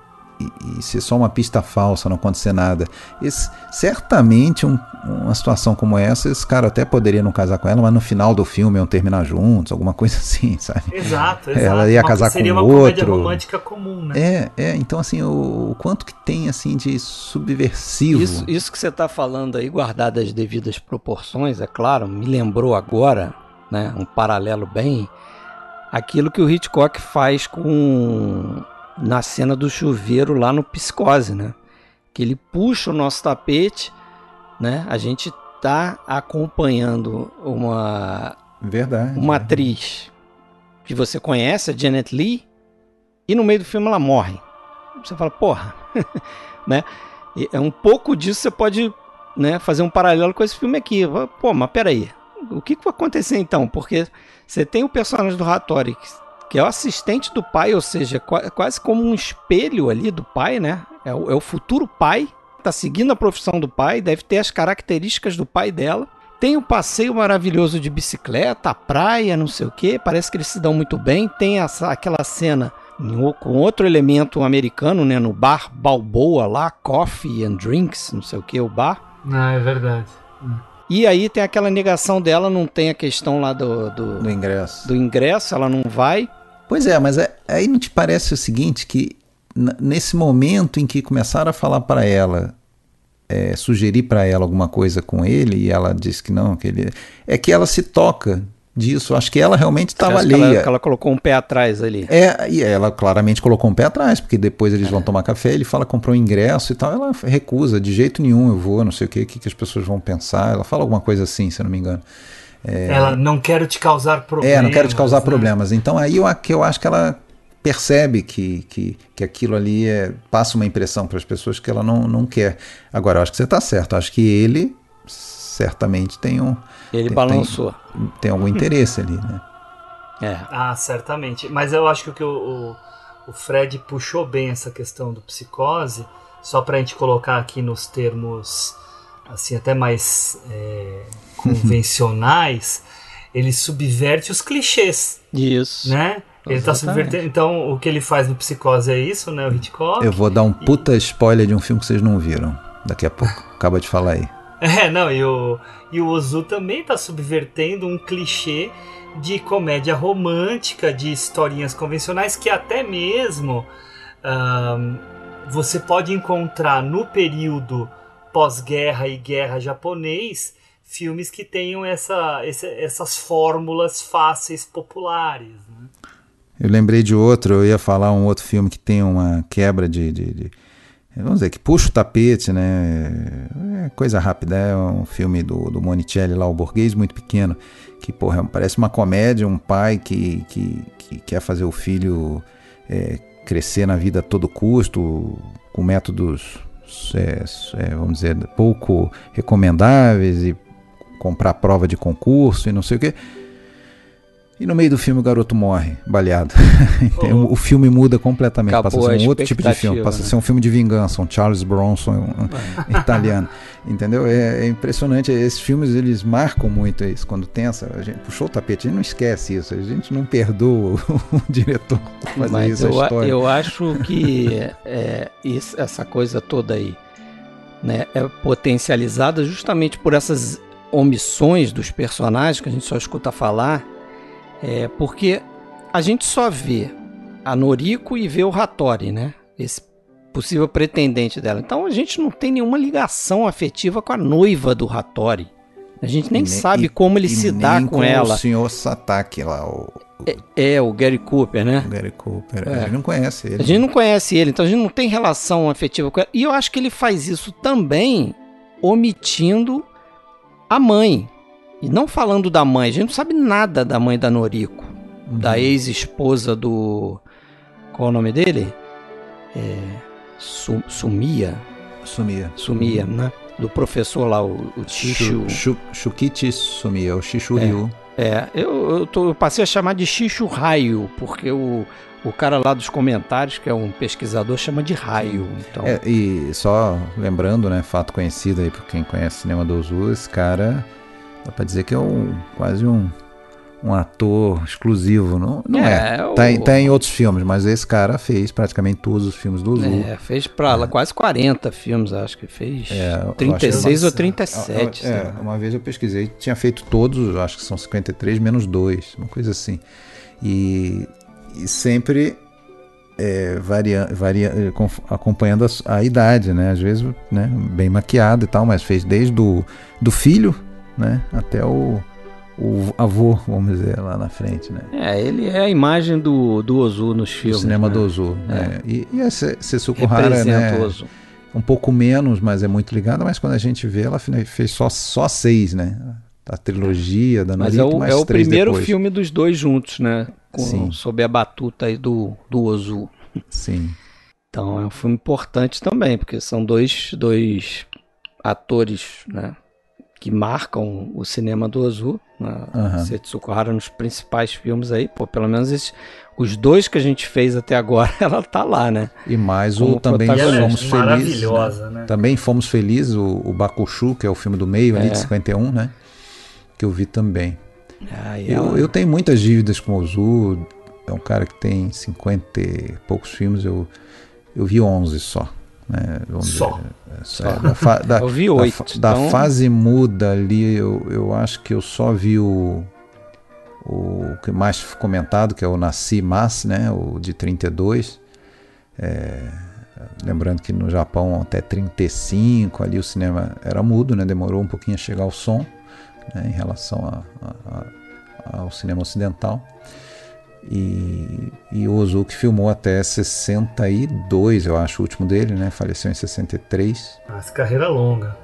e, e ser só uma pista falsa, não acontecer nada. Esse, certamente um, uma situação como essa, esse cara até poderia não casar com ela, mas no final do filme iam terminar juntos, alguma coisa assim, sabe? Exato, exato. Ela ia casar com seria uma outro. romântica comum, né? É, é, então assim, o, o quanto que tem assim de subversivo. Isso, isso que você está falando aí, guardado as devidas proporções, é claro, me lembrou agora, né, um paralelo bem aquilo que o Hitchcock faz com na cena do chuveiro lá no Psicose, né? Que ele puxa o nosso tapete, né? A gente tá acompanhando uma verdade uma atriz que você conhece, a Janet Lee, e no meio do filme ela morre. Você fala, porra, né? E é um pouco disso você pode, né, fazer um paralelo com esse filme aqui. Pô, mas peraí, o que, que vai acontecer então? Porque você tem o personagem do Hattori, que é o assistente do pai, ou seja, quase como um espelho ali do pai, né? É o, é o futuro pai, tá seguindo a profissão do pai, deve ter as características do pai dela. Tem o um passeio maravilhoso de bicicleta, a praia, não sei o que. Parece que eles se dão muito bem. Tem essa, aquela cena com outro elemento americano, né? No bar Balboa lá, Coffee and Drinks, não sei o que, o bar. Ah, é verdade. E aí tem aquela negação dela, não tem a questão lá do, do, do ingresso. Do ingresso, ela não vai. Pois é, mas é, aí não te parece o seguinte, que nesse momento em que começaram a falar para ela, é, sugerir para ela alguma coisa com ele, e ela disse que não, que ele, é que ela se toca disso. Acho que ela realmente estava ali. Ela, ela, colocou um pé atrás ali. É, e ela claramente colocou um pé atrás, porque depois eles é. vão tomar café, ele fala comprou um ingresso e tal. Ela recusa, de jeito nenhum eu vou, não sei o que, o que, que as pessoas vão pensar. Ela fala alguma coisa assim, se eu não me engano. É, ela não quero te causar problemas. É, não quero te causar né? problemas. Então aí eu, eu acho que ela percebe que, que, que aquilo ali é, passa uma impressão para as pessoas que ela não, não quer. Agora, eu acho que você está certo. Eu acho que ele certamente tem um. Ele tem, balançou. Tem, tem, algum interesse ali, né? É. Ah, certamente. Mas eu acho que o que o, o Fred puxou bem essa questão do psicose, só para a gente colocar aqui nos termos assim até mais é, convencionais, ele subverte os clichês. Isso. Né? Ele está subvertendo. Então, o que ele faz no Psicose é isso, né? O Hitchcock. Eu vou dar um puta spoiler de um filme que vocês não viram. Daqui a pouco. Acaba de falar aí. É, não, e o, e o Ozu também está subvertendo um clichê de comédia romântica, de historinhas convencionais, que até mesmo um, você pode encontrar no período pós-guerra e guerra japonês filmes que tenham essa, essa essas fórmulas fáceis populares. Né? Eu lembrei de outro, eu ia falar um outro filme que tem uma quebra de, de, de vamos dizer, que puxa o tapete, né? É coisa rápida, é um filme do, do Monicelli lá, o Borghês Muito Pequeno, que, porra, parece uma comédia, um pai que, que, que quer fazer o filho é, crescer na vida a todo custo, com métodos, é, é, vamos dizer, pouco recomendáveis e comprar prova de concurso e não sei o que. E no meio do filme o garoto morre, baleado. então, o filme muda completamente, Acabou passa a ser um outro tipo de filme, passa né? a ser um filme de vingança, um Charles Bronson um, italiano. Entendeu? É, é, impressionante. Esses filmes eles marcam muito isso. Quando tem essa. A gente puxou o tapete, a gente não esquece isso. A gente não perdoa o, diretor por fazer Mas isso. Eu, eu acho que é, isso, essa coisa toda aí né, é potencializada justamente por essas omissões dos personagens que a gente só escuta falar é, porque a gente só vê a Noriko e vê o Hattori, né? Esse possível pretendente dela. Então a gente não tem nenhuma ligação afetiva com a noiva do Hattori. A gente nem, sabe como ele se dá com, com ela. O senhor Sataki lá, o, é, é, o Gary Cooper, né? O Gary Cooper. É. A gente não conhece ele. A gente não conhece ele, então a gente não tem relação afetiva com ele. E eu acho que ele faz isso também omitindo a mãe. E não falando da mãe, a gente não sabe nada da mãe da Noriko, uhum. da ex-esposa do. Qual é o nome dele? É, Su, Sumia. Sumia. Sumia, né? Do professor lá, o, o. Shukichi Sumia, o Chishu é, Ryu. É, eu, eu, tô, eu, passei a chamar de Chishu Raio, porque o, o cara lá dos comentários, que é um pesquisador, chama de raio. Então... É, e só lembrando, né, fato conhecido aí por quem conhece o cinema do Ozu, esse cara Dá pra dizer que é um, quase um, um ator exclusivo, não, não é? é. O... Tá, tá, em outros filmes, mas esse cara fez praticamente todos os filmes do Zul. É, fez pra é. quase 40 filmes, acho que fez. É, 36 ou 37. É, é uma vez eu pesquisei, tinha feito todos, acho que são 53 menos dois, uma coisa assim. E, e sempre é, varia, varia, é, acompanhando a, a, idade, né? Às vezes né, bem maquiado e tal, mas fez desde do, do filho né? Até o, o avô, vamos dizer, lá na frente, né? É, ele é a imagem do, do Ozu nos filmes. O cinema né? do Ozu, é. né? E, e a Setsuko Hara, né? Ozu. Um pouco menos, mas é muito ligada, mas quando a gente vê, ela fez só, só seis, né? A trilogia da Narita, mas é o, mais é o primeiro depois. filme dos dois juntos, né? Com, Sim. Sob a batuta aí do, do Ozu. Sim. Então é um filme importante também, porque são dois, dois atores, né? Que marcam o cinema do Ozu, né? uhum. Setsuko Hara nos principais filmes aí, pô, pelo menos esses, os dois que a gente fez até agora, ela tá lá, né? E mais o também fomos felizes. Maravilhosa, né? né? Também fomos felizes o, o Bakushu, que é o filme do meio, é. ali de 51, né? Que eu vi também. Ah, eu, eu tenho muitas dívidas com o Ozu, é um cara que tem 50 e poucos filmes, eu, eu vi 11 só. Né? Vamos só. Dizer, é, da, fa, da, eu vi oito. Da, então... da, fase muda ali, eu, eu acho que eu só vi o, o que mais comentado, que é o Nasci Mas, né? o de 32. É, lembrando que no Japão até 35 ali o cinema era mudo, né? demorou um pouquinho a chegar o som né? em relação a, a, ao cinema ocidental. E, e o Ozuki filmou até 62, eu acho, o último dele, né? Faleceu em 63. Nossa, carreira longa.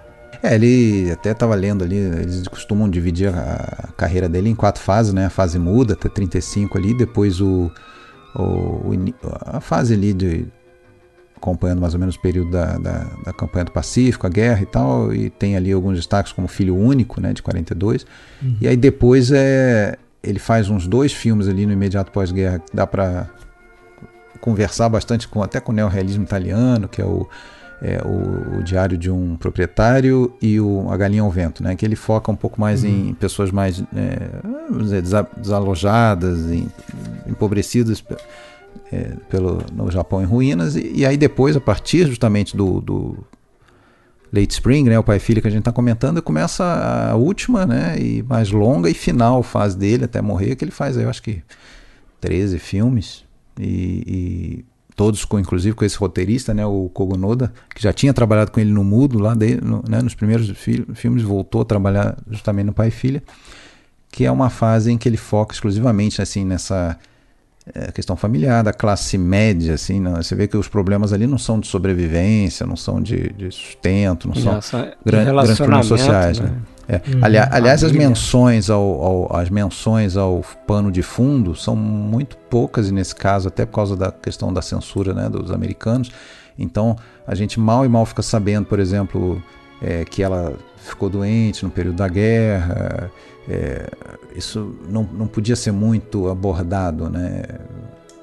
É, ele até estava lendo ali, eles costumam dividir a carreira dele em quatro fases, né? A fase muda até 35 ali, depois o, o, a fase ali de acompanhando mais ou menos o período da, da, da, campanha do Pacífico, a guerra e tal, e tem ali alguns destaques como Filho Único, né, de 42. Uhum. E aí depois é, ele faz uns dois filmes ali no imediato pós-guerra que dá para conversar bastante com até com o neorrealismo italiano, que é o, é, o, o, Diário de um Proprietário e o A Galinha ao Vento, né, que ele foca um pouco mais uhum. em pessoas mais é, desalojadas, em, empobrecidas é, pelo, no Japão em ruínas, e, e, aí depois, a partir justamente do, do Late Spring, né, o pai e filho que a gente está comentando, começa a última né, e mais longa e final fase dele até morrer, que ele faz, eu acho que 13 filmes, e, e todos com, inclusive com esse roteirista, né, o Kogunoda, que já tinha trabalhado com ele no Mudo, lá de, no, né, nos primeiros fi filmes, voltou a trabalhar justamente no pai e filha, que é uma fase em que ele foca exclusivamente assim nessa é, questão familiar, da classe média, assim, não, você vê que os problemas ali não são de sobrevivência, não são de, de sustento, não são gran, grandes problemas sociais, né? né? É. Hum, aliás, aliás as menções ao, ao, as menções ao pano de fundo são muito poucas e nesse caso até por causa da questão da censura né, dos americanos. Então a gente mal e mal fica sabendo, por exemplo, é, que ela ficou doente no período da guerra, é, isso não, não podia ser muito abordado, né?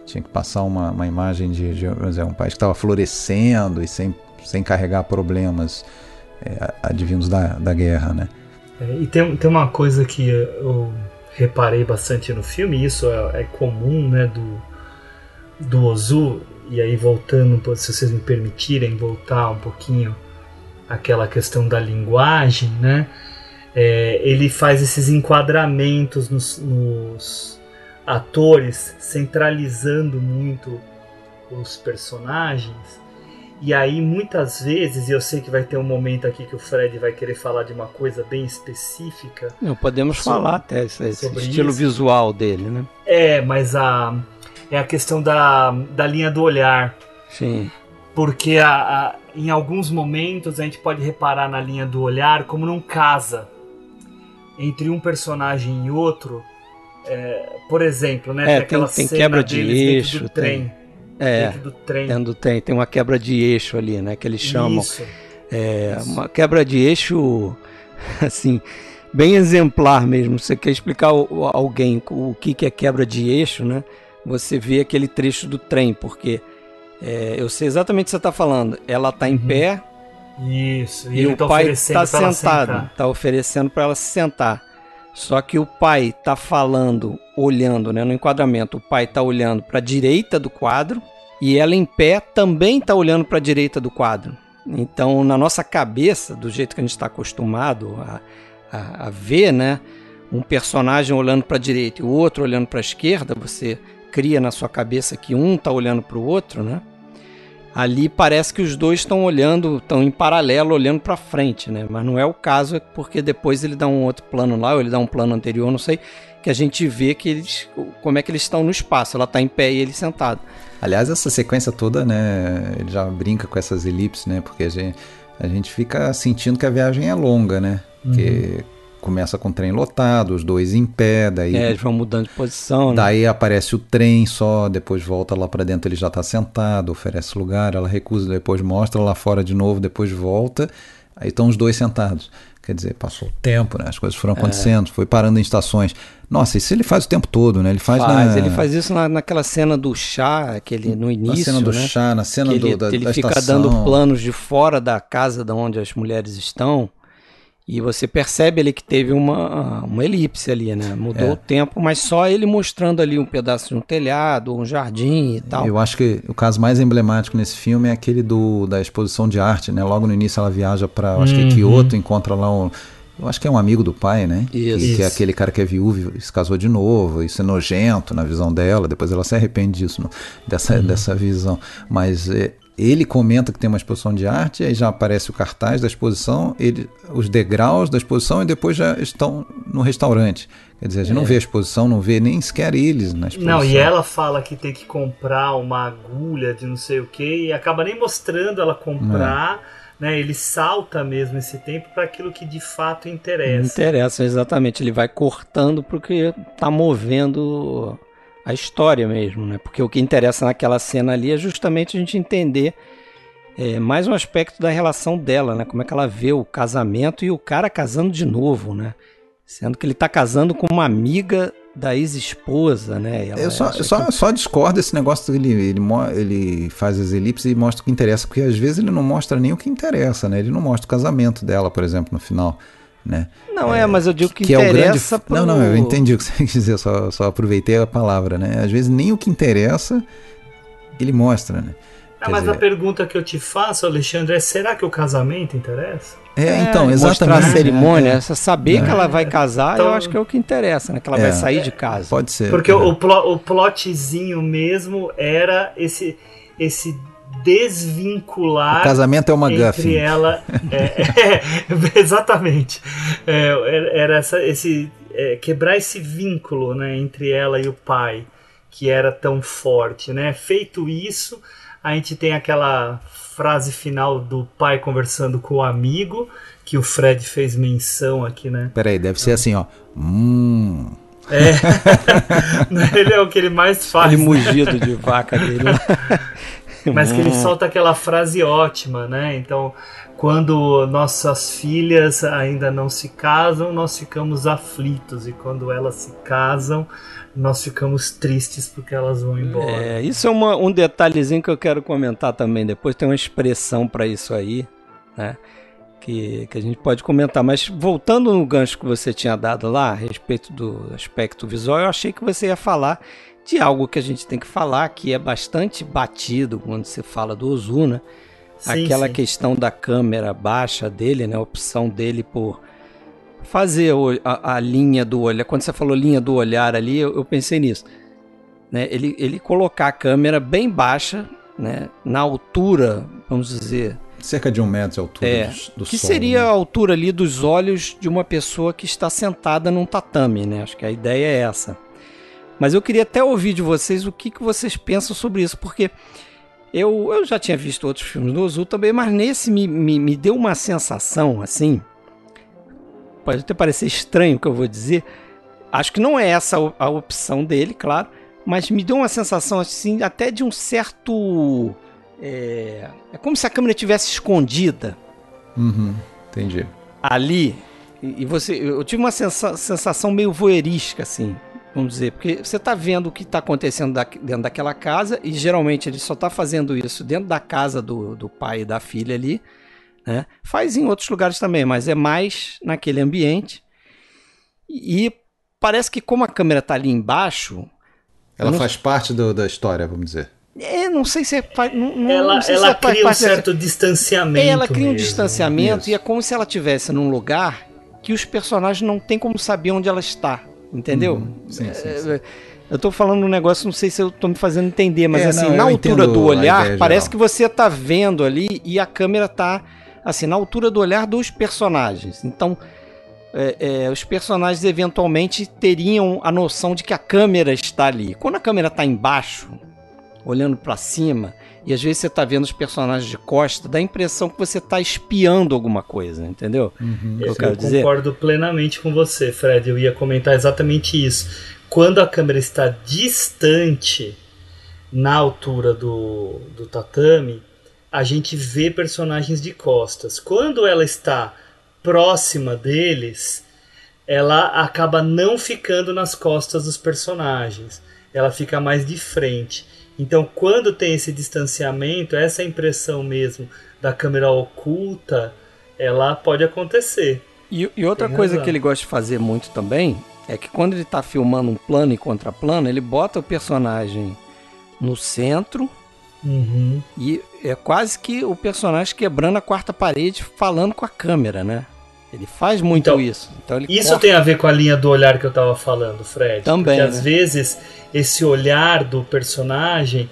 Tinha que passar uma, uma imagem de, de um país que estava florescendo e sem, sem carregar problemas é, advindos da, da guerra, né? É, e tem, tem uma coisa que eu reparei bastante no filme, e isso é, é comum, né, do, do Ozu, e aí voltando, se vocês me permitirem voltar um pouquinho àquela questão da linguagem, né? É, ele faz esses enquadramentos nos, nos, atores, centralizando muito os personagens. E aí, muitas vezes, e eu sei que vai ter um momento aqui que o Fred vai querer falar de uma coisa bem específica. Não, podemos sobre, falar até esse, estilo isso. visual dele, né? É, mas a, é a questão da, da linha do olhar. Sim. Porque a, a, em alguns momentos a gente pode reparar na linha do olhar como não casa entre um personagem e outro. É, por exemplo, né? É, tem, tem quebra de eixo, do trem. é, do trem. Dentro do trem, tem uma quebra de eixo ali, né? Que eles chamam. Isso. É, Isso. Uma quebra de eixo, assim, bem exemplar mesmo. Você quer explicar a alguém o que é quebra de eixo, né? Você vê aquele trecho do trem, porque é, eu sei exatamente o que você está falando. Ela está em uhum. pé, isso, e, e o tá pai está sentado, está oferecendo para ela se sentar. Só que o pai está falando, olhando, né, no enquadramento, o pai está olhando para a direita do quadro e ela em pé também está olhando para a direita do quadro. Então, na nossa cabeça, do jeito que a gente está acostumado a, a, a, ver, né, um personagem olhando para a direita e o outro olhando para a esquerda, você cria na sua cabeça que um está olhando para o outro, né? Ali parece que os dois estão olhando, estão em paralelo, olhando para frente, né? Mas não é o caso, porque depois ele dá um outro plano lá, ou ele dá um plano anterior, não sei, que a gente vê que eles, como é que eles estão no espaço. Ela está em pé e ele sentado. Aliás, essa sequência toda, né? Ele já brinca com essas elipses, né? Porque a gente, a gente fica sentindo que a viagem é longa, né? Porque uhum começa com o trem lotado, os dois em pé, daí. É, eles vão mudando de posição, né? Daí aparece o trem só, depois volta lá para dentro, ele já está sentado, oferece lugar, ela recusa, depois mostra lá fora de novo, depois volta, aí estão os dois sentados. Quer dizer, passou o tempo, né? As coisas foram é. acontecendo, é. foi parando em estações. Nossa, isso ele faz o tempo todo, né? Ele faz, faz na... Ele faz isso na, naquela cena do chá, aquele no início. Na cena do né? chá, na cena que do, ele, da, ele da fica estação. dando planos de fora da casa de onde as mulheres estão. E você percebe ali que teve uma, uma elipse ali, né? Mudou é. o tempo, mas só ele mostrando ali um pedaço de um telhado, um jardim e tal. Eu acho que o caso mais emblemático nesse filme é aquele do, da exposição de arte, né? Logo no início ela viaja para, acho uhum. que Kyoto, encontra lá um. Eu acho que é um amigo do pai, né? Isso. Que, que é aquele cara que é viúvo e se casou de novo. Isso é nojento na visão dela. Depois ela se arrepende disso, no, dessa, uhum. dessa visão. Mas é, ele comenta que tem uma exposição de arte, aí já aparece o cartaz da exposição, ele, os degraus da exposição e depois já estão no restaurante. Quer dizer, a gente é. não vê a exposição, não vê nem sequer eles na exposição. Não, e ela fala que tem que comprar uma agulha de não sei o que e acaba nem mostrando ela comprar. É. Né, ele salta mesmo esse tempo para aquilo que de fato interessa. Interessa, exatamente. Ele vai cortando porque tá movendo a história mesmo, né? Porque o que interessa naquela cena ali é justamente a gente entender é, mais um aspecto da relação dela, né? Como é que ela vê o casamento e o cara casando de novo, né? Sendo que ele está casando com uma amiga da ex-esposa, né? eu só, eu só, que... só discordo desse negócio que ele, ele, ele faz as elipses e mostra o que interessa, porque às vezes ele não mostra nem o que interessa, né? Ele não mostra o casamento dela, por exemplo, no final. Né? Não, é, é mas eu digo que, que interessa é o grande... Pro... Não, não, eu entendi o que você quer dizer, só, só aproveitei a palavra, né? Às vezes nem o que interessa ele mostra, né? Ah, mas dizer... a pergunta que eu te faço, Alexandre, é será que o casamento interessa? É, então, exatamente. Mostrar a cerimônia, é, é. saber que ela vai casar, então, eu acho que é o que interessa, né? Que ela vai é. sair de casa. Pode ser. Porque o, o plotzinho mesmo era esse, esse desvincular. O casamento é uma entre entre ela. É, é, exatamente. É, era essa, esse é, quebrar esse vínculo, né, entre ela e o pai, que era tão forte, né? Feito isso, a gente tem aquela frase final do pai conversando com o amigo, que o Fred fez menção aqui, né? Peraí, deve ser assim, ó. Hum. É. ele é o que ele mais faz. Aquele né? mugido de vaca dele. Mas que ele hum. solta aquela frase ótima, né? Então, quando nossas filhas ainda não se casam, nós ficamos aflitos. E quando elas se casam, nós ficamos tristes porque elas vão embora. É, isso é uma, um detalhezinho que eu quero comentar também. Depois tem uma expressão para isso aí, né? Que, que a gente pode comentar. Mas voltando no gancho que você tinha dado lá, a respeito do aspecto visual, eu achei que você ia falar de algo que a gente tem que falar, que é bastante batido quando se fala do Ozuna. Sim, Aquela sim. questão da câmera baixa dele, né? A opção dele por fazer a, a, linha do olhar. Quando você falou linha do olhar ali, eu, eu, pensei nisso. Né? Ele, ele colocar a câmera bem baixa, né? na altura, vamos dizer. Cerca de um metro de altura é, do, do Que sol, seria né? a altura ali dos olhos de uma pessoa que está sentada num tatame, né? Acho que a ideia é essa. Mas eu queria até ouvir de vocês o que, que vocês pensam sobre isso, porque eu, eu já tinha visto outros filmes do Ozu também, mas nesse me, me, me deu uma sensação assim pode até parecer estranho o que eu vou dizer. Acho que não é essa a opção dele, claro, mas me deu uma sensação assim, até de um certo. É, é como se a câmera tivesse escondida. Uhum, entendi. Ali. E, e você, eu tive uma sensa, sensação meio voyeurística, assim, vamos dizer, porque você está vendo o que está acontecendo da, dentro daquela casa e geralmente ele só está fazendo isso dentro da casa do, do pai e da filha ali. Né? Faz em outros lugares também, mas é mais naquele ambiente. E parece que como a câmera está ali embaixo... Ela não... faz parte do, da história, vamos dizer. É, não sei se é. Não, ela não ela se cria um certo distanciamento. Ela cria mesmo. um distanciamento Isso. e é como se ela estivesse num lugar que os personagens não têm como saber onde ela está. Entendeu? Uhum. Sim, sim, sim. É, eu tô falando um negócio, não sei se eu tô me fazendo entender, mas é, assim, não, na altura do olhar, parece que você tá vendo ali e a câmera tá assim, na altura do olhar dos personagens. Então, é, é, os personagens eventualmente teriam a noção de que a câmera está ali. Quando a câmera está embaixo, olhando para cima, e às vezes você está vendo os personagens de costa, dá a impressão que você está espiando alguma coisa, entendeu? Uhum, eu, eu concordo plenamente com você, Fred. Eu ia comentar exatamente isso. Quando a câmera está distante na altura do, do tatame, a gente vê personagens de costas. Quando ela está próxima deles, ela acaba não ficando nas costas dos personagens. Ela fica mais de frente. Então, quando tem esse distanciamento, essa impressão mesmo da câmera oculta, ela pode acontecer. E, e outra tem coisa razão. que ele gosta de fazer muito também é que quando ele está filmando um plano e contraplano, ele bota o personagem no centro Uhum. E é quase que o personagem quebrando a quarta parede falando com a câmera, né? Ele faz muito então, isso. Então isso corta... tem a ver com a linha do olhar que eu tava falando, Fred. Também. Porque né? às vezes esse olhar do personagem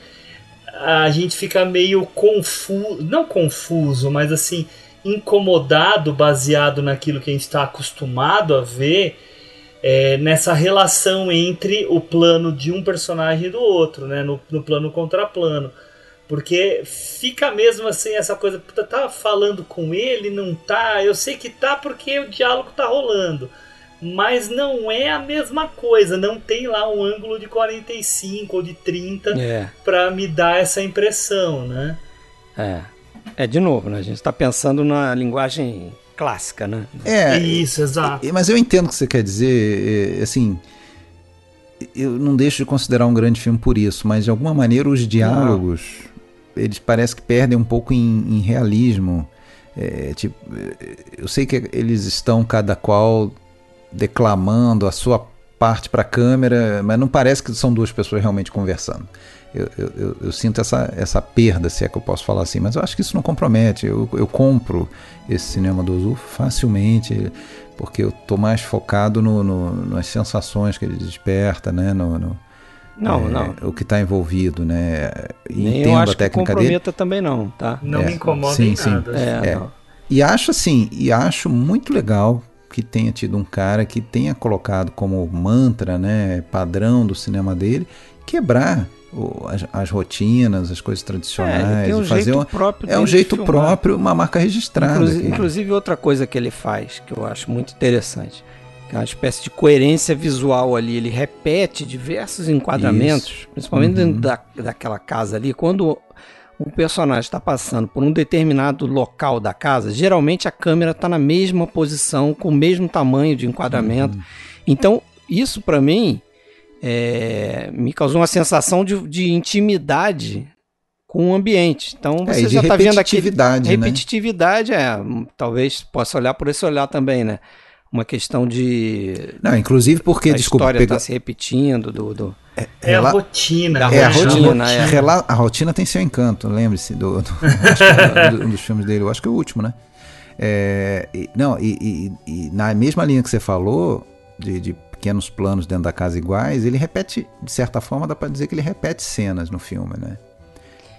a gente fica meio confuso, não confuso, mas assim incomodado baseado naquilo que a gente está acostumado a ver é, nessa relação entre o plano de um personagem e do outro, né? No, no plano contra plano. Porque fica mesmo assim essa coisa, tá falando com ele, não tá? Eu sei que tá porque o diálogo tá rolando. Mas não é a mesma coisa, não tem lá um ângulo de 45 ou de 30 é. para me dar essa impressão, né? É. É, de novo, né? A gente está pensando na linguagem clássica, né? É. Isso, exato. Mas eu entendo o que você quer dizer, assim eu não deixo de considerar um grande filme por isso, mas de alguma maneira os diálogos eles parecem que perdem um pouco em, em realismo. É, tipo, eu sei que eles estão cada qual declamando a sua parte para a câmera, mas não parece que são duas pessoas realmente conversando. Eu, eu, eu, sinto essa, essa perda, se é que eu posso falar assim, mas eu acho que isso não compromete. Eu, eu compro esse cinema do Ozu facilmente, porque eu estou mais focado no, no, nas sensações que ele desperta, né? no, no não, é, não. O que está envolvido, né? Nem Entendo eu acho a técnica que comprometa dele. também não, tá? Não é, me incomoda sim, sim. nada. É, é. E acho assim, e acho muito legal que tenha tido um cara que tenha colocado como mantra, né, padrão do cinema dele, quebrar o, as, as, rotinas, as coisas tradicionais, é, um fazer uma, próprio é um jeito próprio, uma marca registrada. Inclusive, inclusive, outra coisa que ele faz que eu acho muito interessante é uma espécie de coerência visual ali. Ele repete diversos enquadramentos, Isso. principalmente uhum. dentro da, daquela casa ali. Quando o personagem está passando por um determinado local da casa, geralmente a câmera está na mesma posição, com o mesmo tamanho de enquadramento. Uhum. Então, isso para mim é, me causou uma sensação de, de intimidade com o ambiente. Então é, você é, já está vendo aqui repetitividade, né? é, talvez possa olhar por esse olhar também, né? Uma questão de. Não, inclusive porque, a desculpa. A história está pega... se repetindo do. do... É, é a rotina. É a rotina. É. A rotina tem seu encanto, lembre-se do, do, do, dos filmes dele. Eu acho que é o último, né? É, e, não, e, e, e, na mesma linha que você falou, de, de, pequenos planos dentro da casa iguais, ele repete, de certa forma, dá para dizer que ele repete cenas no filme, né?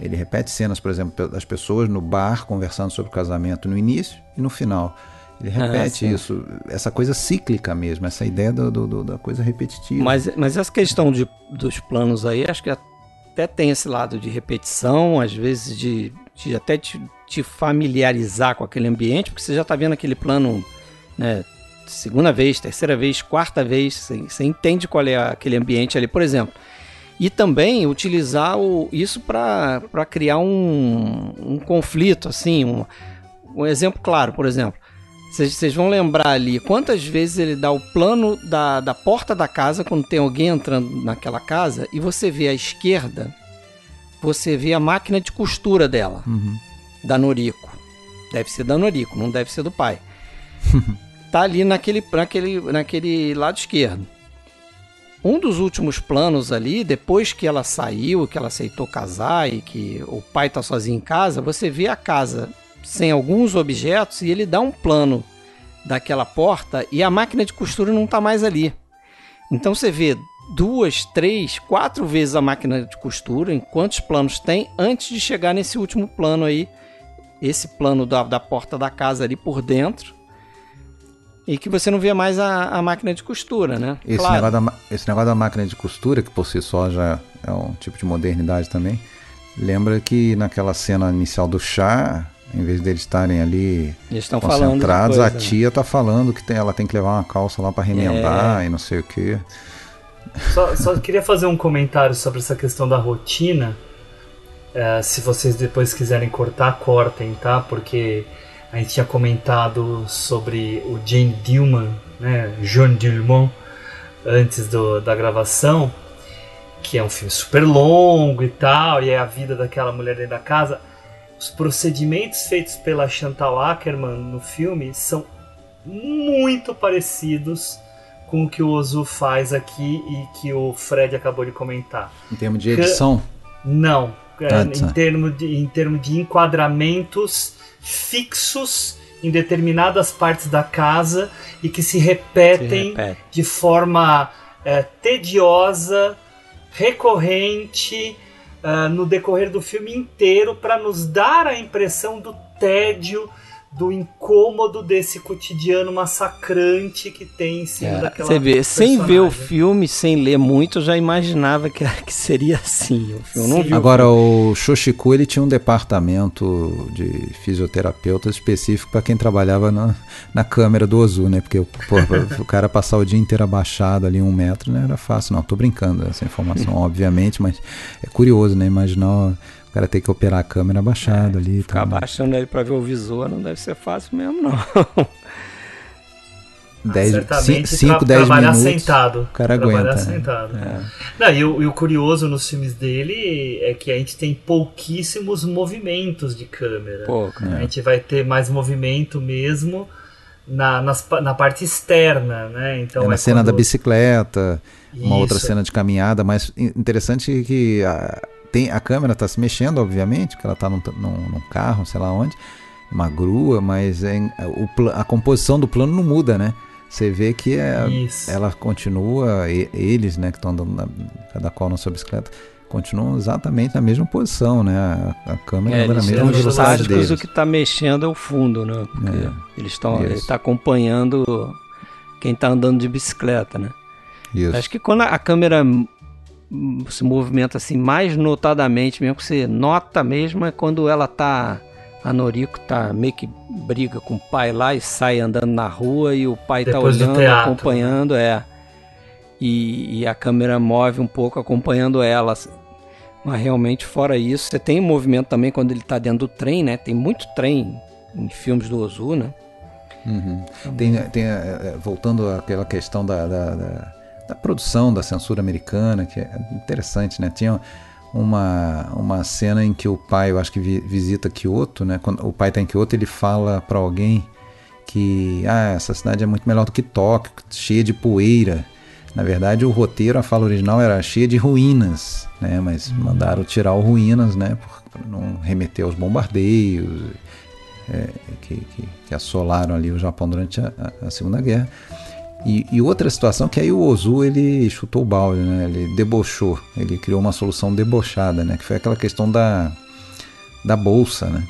Ele repete cenas, por exemplo, das pessoas no bar conversando sobre o casamento no início e no final. Ele repete ah, isso, essa coisa cíclica mesmo, essa ideia do, do, da coisa repetitiva. Mas, mas essa questão de, dos planos aí, acho que até tem esse lado de repetição, às vezes de, de até te, te, familiarizar com aquele ambiente, porque você já está vendo aquele plano, né, segunda vez, terceira vez, quarta vez, você, você entende qual é aquele ambiente ali, por exemplo. E também utilizar o, isso para criar um, um conflito, assim, um, um exemplo claro, por exemplo vocês vão lembrar ali quantas vezes ele dá o plano da, da porta da casa quando tem alguém entrando naquela casa e você vê à esquerda, você vê a máquina de costura dela, uhum. da Noriko. Deve ser da Noriko, não deve ser do pai. tá ali naquele, naquele, naquele lado esquerdo. Um dos últimos planos ali, depois que ela saiu, que ela aceitou casar e que o pai tá sozinho em casa, você vê a casa sem alguns objetos e ele dá um plano daquela porta e a máquina de costura não está mais ali. Então você vê duas, três, quatro vezes a máquina de costura, em quantos planos tem, antes de chegar nesse último plano aí, esse plano da, da porta da casa ali por dentro, e que você não vê mais a, a máquina de costura, né? Esse, claro. negócio da, esse negócio da máquina de costura, que por si só já é um tipo de modernidade também, lembra que naquela cena inicial do chá, em vez deles estarem ali concentrados, coisa, a né? tia tá falando que tem, ela tem que levar uma calça lá para remendar é. e não sei o que. Só, só, queria fazer um comentário sobre essa questão da rotina. É, se vocês depois quiserem cortar, cortem, tá? Porque a gente tinha comentado sobre o Jane Dillman, né? Jean Dillman, antes do, da gravação, que é um filme super longo e tal, e é a vida daquela mulher dentro da casa os procedimentos feitos pela Chantal Ackerman no filme são muito parecidos com o que o Ozu faz aqui e que o Fred acabou de comentar. Em termos de edição? Não. É, ah, tá. em, termos de, em termos de enquadramentos fixos em determinadas partes da casa e que se repetem se repete. de forma é, tediosa, recorrente uh, no decorrer do filme inteiro para nos dar a impressão do tédio, do incômodo desse cotidiano massacrante que tem em cima é, daquela Você vê, sem ver o filme, sem ler muito, eu já imaginava que, que seria assim. O filme, não Agora, o, o Shoshiku, ele tinha um departamento de fisioterapeutas específico para quem trabalhava na, na câmera do Ozu, né? Porque pô, o cara passar o dia inteiro abaixado ali um metro, não né? era fácil. Não, tô brincando essa informação, obviamente, mas é curioso, né? Imaginar cara ter que operar a câmera abaixado é, ali. Ficar tá, abaixando ele para ver o visor não deve ser fácil mesmo, não. 5, 10 minutos. sentado. O cara aguenta. Né? Sentado. É. Não, e, o, e o curioso nos filmes dele é que a gente tem pouquíssimos movimentos de câmera. Pouco, né? A gente vai ter mais movimento mesmo na, nas, na parte externa, né? Então é na é cena quando... da bicicleta, uma Isso. outra cena de caminhada, mas interessante que a, tem, a câmera está se mexendo, obviamente, porque ela está num, num, num, carro, sei lá onde, uma grua, mas é, o, a composição do plano não muda, né? Você vê que é, ela continua, eles, né, que estão andando na, cada qual na sua bicicleta, continuam exatamente na mesma posição, né? A, a câmera é, anda na mesma velocidade deles. o que está mexendo é o fundo, né? Porque é, eles estão, ele está acompanhando quem está andando de bicicleta, né? Isso. Acho que quando a câmera se movimenta assim mais notadamente, mesmo que você nota mesmo, é quando ela tá. A Noriko tá meio que briga com o pai lá e sai andando na rua e o pai tá Depois tá olhando, acompanhando, é. E, e, a câmera move um pouco acompanhando ela. Mas realmente, fora isso, você tem movimento também quando ele tá dentro do trem, né? Tem muito trem em filmes do Ozu, né? Uhum. Tem, tem, é, é, voltando àquela questão da, da, da da produção da censura americana, que é interessante, né? Tinha uma, uma cena em que o pai, eu acho que vi, visita Kyoto, né? Quando o pai está em Kyoto, ele fala para alguém que ah, essa cidade é muito melhor do que Tóquio, cheia de poeira. Na verdade, o roteiro, a fala original era cheia de ruínas, né? Mas uhum. mandaram tirar o ruínas, né? Para não remeter aos bombardeios é, que, que, que, assolaram ali o Japão durante a, a Segunda Guerra. E, e, outra situação que aí o Ozu ele chutou o balde, né? Ele debochou, ele criou uma solução debochada, né? Que foi aquela questão da, da bolsa, né?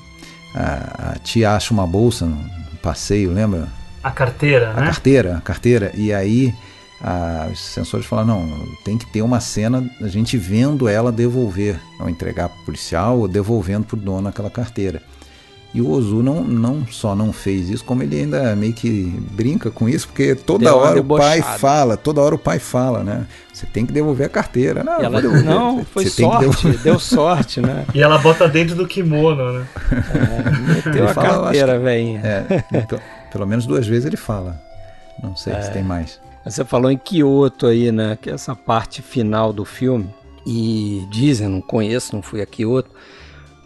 A, a tia acha uma bolsa no, passeio, lembra? A carteira, a né? A carteira, a carteira. E aí a, os sensores falaram, não, tem que ter uma cena, a gente vendo ela devolver, ou entregar para o policial ou devolvendo para o dono aquela carteira. E o Ozu não, não só não fez isso, como ele ainda meio que brinca com isso, porque toda Deu hora o pai fala, toda hora o pai fala, né? Você tem que devolver a carteira. Não, ela, não foi Você sorte, deu sorte, né? E ela bota dentro do kimono, né? É, meteu ele a fala, carteira, velho. É, então, pelo menos duas vezes ele fala. Não sei é. se tem mais. Você falou em Kyoto aí, né? Que é essa parte final do filme. E dizem, não conheço, não fui a Kyoto,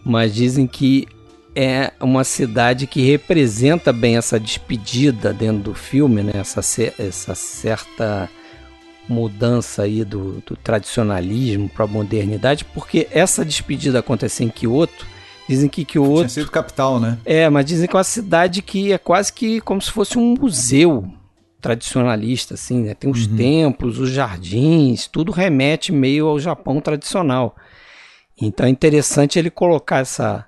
mas dizem que é uma cidade que representa bem essa despedida dentro do filme, né? essa, essa certa mudança aí do, do tradicionalismo para a modernidade, porque essa despedida aconteceu em Kyoto. Dizem que Kyoto. Tinha sido capital, né? É, mas dizem que é uma cidade que é quase que como se fosse um museu tradicionalista, assim, né? Tem os uhum. templos, os jardins, tudo remete meio ao Japão tradicional. Então é interessante ele colocar essa,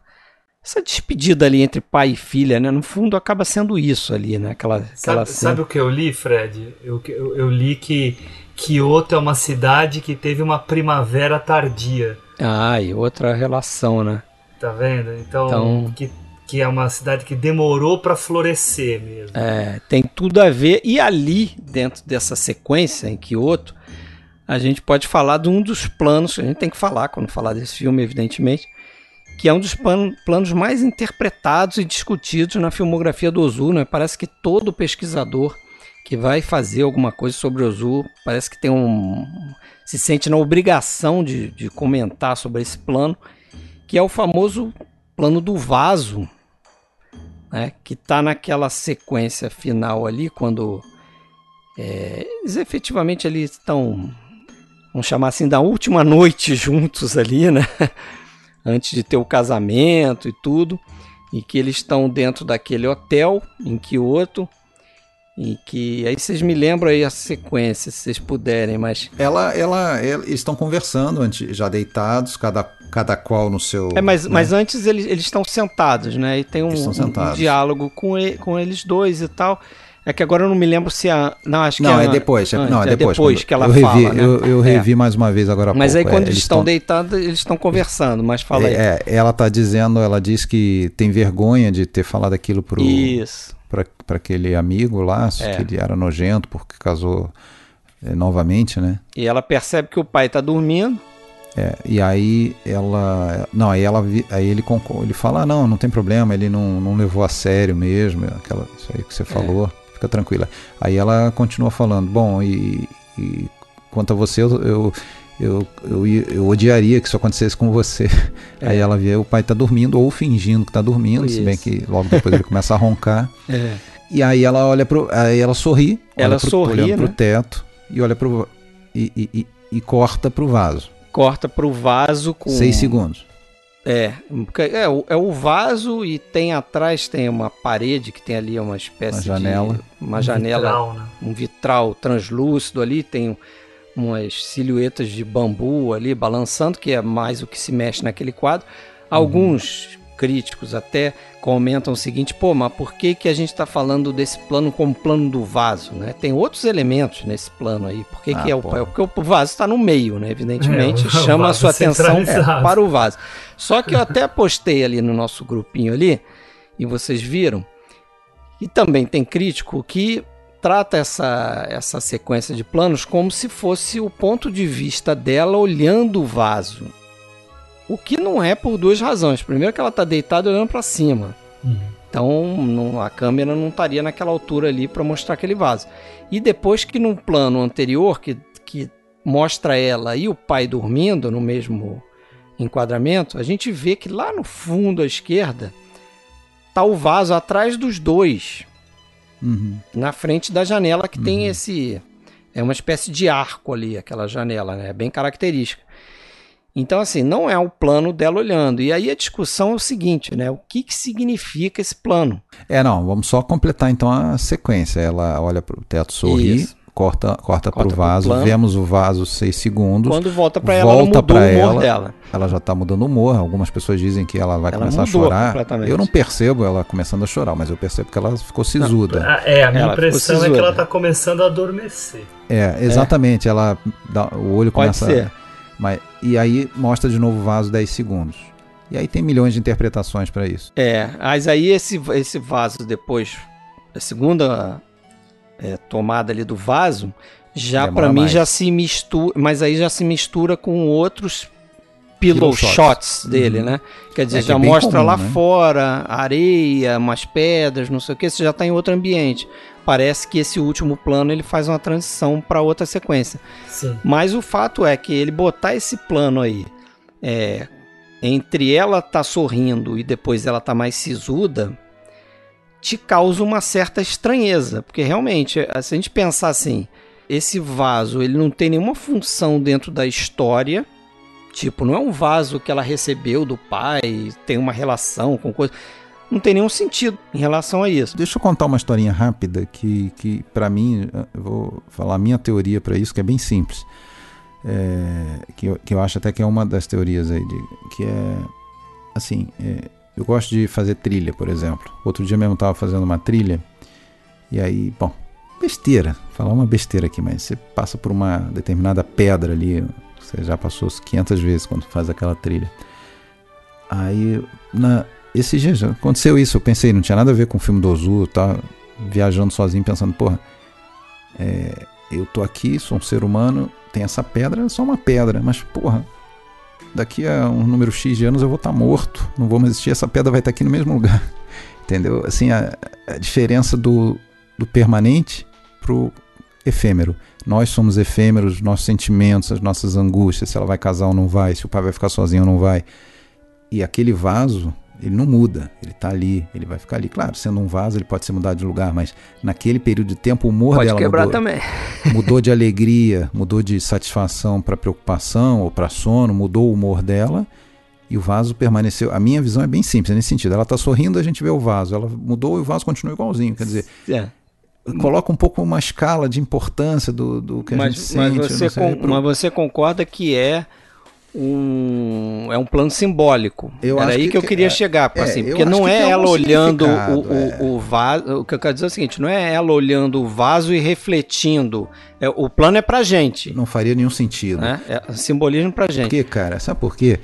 essa despedida ali entre pai e filha, né? No fundo acaba sendo isso ali, né? Aquela, aquela sabe, sabe o que eu li, Fred? Eu, eu, eu, li que Kyoto é uma cidade que teve uma primavera tardia. Ah, e outra relação, né? Tá vendo? Então, então... Que, que é uma cidade que demorou para florescer mesmo. É, tem tudo a ver. E ali, dentro dessa sequência em Kyoto, a gente pode falar de um dos planos, a gente tem que falar quando falar desse filme, evidentemente, que é um dos planos mais interpretados e discutidos na filmografia do Ozu. Né? Parece que todo pesquisador que vai fazer alguma coisa sobre Ozu parece que tem um se sente na obrigação de, de comentar sobre esse plano, que é o famoso plano do vaso, né? que está naquela sequência final ali, quando é, eles efetivamente eles estão, vamos chamar assim, da última noite juntos ali, né? Antes de ter o casamento e tudo, e que eles estão dentro daquele hotel em Kyoto E que aí vocês me lembram aí a sequência, se vocês puderem, mas. Ela, ela, ela eles estão conversando antes, já deitados, cada, cada qual no seu. É, mas, né? mas antes eles, eles estão sentados, né? E tem um, um, um diálogo com, ele, com eles dois e tal. É que agora eu não me lembro se a. Não, acho não, que é, é depois. Antes, não, é depois. É depois que ela eu revi, fala. Né? Eu, eu revi é. mais uma vez agora. Mas pouco. aí quando é, eles estão tão... deitados, eles estão conversando, mas fala aí. É, ela está dizendo, ela diz que tem vergonha de ter falado aquilo pro. Isso. Para aquele amigo lá, é. que ele era nojento porque casou é, novamente, né? E ela percebe que o pai está dormindo. É, e aí ela. Não, aí ela aí ele, ele fala, ah, não, não tem problema, ele não, não levou a sério mesmo, aquela, isso aí que você falou fica tranquila. Aí ela continua falando, bom, e, e quanto a você, eu, eu, eu, eu, eu, odiaria que isso acontecesse com você. É. Aí ela vê o pai tá dormindo ou fingindo que tá dormindo, isso. se bem que logo depois ele começa a roncar. É. E aí ela olha pro, aí ela sorri, ela pro, sorri, olhando né? pro teto e olha pro e, e, e, e corta pro vaso. Corta pro vaso com seis segundos. É, é, é o vaso e tem atrás tem uma parede que tem ali uma espécie uma janela. de uma um janela, vitral, né? um vitral translúcido ali, tem umas silhuetas de bambu ali balançando, que é mais o que se mexe naquele quadro. Alguns críticos até comentam o seguinte, pô, mas por que, que a gente está falando desse plano como plano do vaso, né? Tem outros elementos nesse plano aí. Por que, ah, que é o é Porque o vaso está no meio, né? Evidentemente, é, chama a sua atenção é, para o vaso. Só que eu até postei ali no nosso grupinho ali, e vocês viram, e também tem crítico que trata essa, essa sequência de planos como se fosse o ponto de vista dela olhando o vaso. O que não é por duas razões. Primeiro que ela está deitada olhando para cima. Uhum. Então não, a câmera não estaria naquela altura ali para mostrar aquele vaso. E depois que num plano anterior que, que mostra ela e o pai dormindo no mesmo enquadramento, a gente vê que lá no fundo à esquerda tá o vaso atrás dos dois. Uhum. Na frente da janela que uhum. tem esse. É uma espécie de arco ali, aquela janela, né? É bem característica. Então, assim, não é o plano dela olhando. E aí a discussão é o seguinte, né? O que, que significa esse plano? É, não, vamos só completar então a sequência. Ela olha para o teto sorri, Isso. corta, corta, corta para o vaso, vemos o vaso seis segundos. Quando volta para ela, volta para ela, dela. Ela já está mudando o humor. Algumas pessoas dizem que ela vai ela começar a chorar. Eu não percebo ela começando a chorar, mas eu percebo que ela ficou sisuda. Não, é, a minha ela impressão é que ela está começando a adormecer. É, exatamente. É. Ela dá, o olho Pode começa. Ser. Mas, e aí mostra de novo o vaso 10 segundos. E aí tem milhões de interpretações para isso. É, mas aí esse, esse vaso depois, a segunda é, tomada ali do vaso, já para mim mais. já se mistura, mas aí já se mistura com outros pillow shots, shots dele, uhum. né? Quer dizer, é, já mostra comum, lá né? fora areia, umas pedras, não sei o que, você já está em outro ambiente parece que esse último plano ele faz uma transição para outra sequência. Sim. Mas o fato é que ele botar esse plano aí é, entre ela tá sorrindo e depois ela tá mais sisuda, te causa uma certa estranheza, porque realmente, se a gente pensar assim, esse vaso ele não tem nenhuma função dentro da história. Tipo, não é um vaso que ela recebeu do pai, tem uma relação com coisa não tem nenhum sentido em relação a isso. Deixa eu contar uma historinha rápida que, que para mim, eu vou falar a minha teoria para isso, que é bem simples. É, que, eu, que eu acho até que é uma das teorias aí, de, que é assim, é, eu gosto de fazer trilha, por exemplo. Outro dia mesmo estava fazendo uma trilha, e aí, bom, besteira, falar uma besteira aqui, mas você passa por uma determinada pedra ali, você já passou 500 vezes quando faz aquela trilha. Aí, na, esse dia já aconteceu isso. Eu pensei, não tinha nada a ver com o filme do Ozu, tá viajando sozinho, pensando, porra, é, eu tô aqui, sou um ser humano, tem essa pedra, é só uma pedra, mas porra, daqui a um número X de anos eu vou estar tá morto, não vou mais existir, essa pedra vai estar tá aqui no mesmo lugar. Entendeu? Assim, a, a diferença do, do permanente pro efêmero. Nós somos efêmeros, nossos sentimentos, as nossas angústias, se ela vai casar ou não vai, se o pai vai ficar sozinho ou não vai. E aquele vaso, ele não muda, ele está ali, ele vai ficar ali. Claro, sendo um vaso, ele pode ser mudado de lugar, mas naquele período de tempo o humor pode dela quebrar mudou. também. mudou de alegria, mudou de satisfação para preocupação ou para sono, mudou o humor dela e o vaso permaneceu. A minha visão é bem simples, é nesse sentido. Ela está sorrindo, a gente vê o vaso. Ela mudou e o vaso continua igualzinho. Quer dizer, é. Coloca um pouco uma escala de importância do, do que a mas, gente sente. Mas você, con mas você concorda que é um é um plano simbólico. Eu Era aí que, que, eu queria é, chegar, é, assim, porque não é ela um olhando o, o, é. o, vaso. O que eu quero dizer é o seguinte: não é ela olhando o vaso e refletindo. É, o plano é pra gente. Não faria nenhum sentido. É, é simbolismo pra gente. Por quê, cara? Sabe por quê?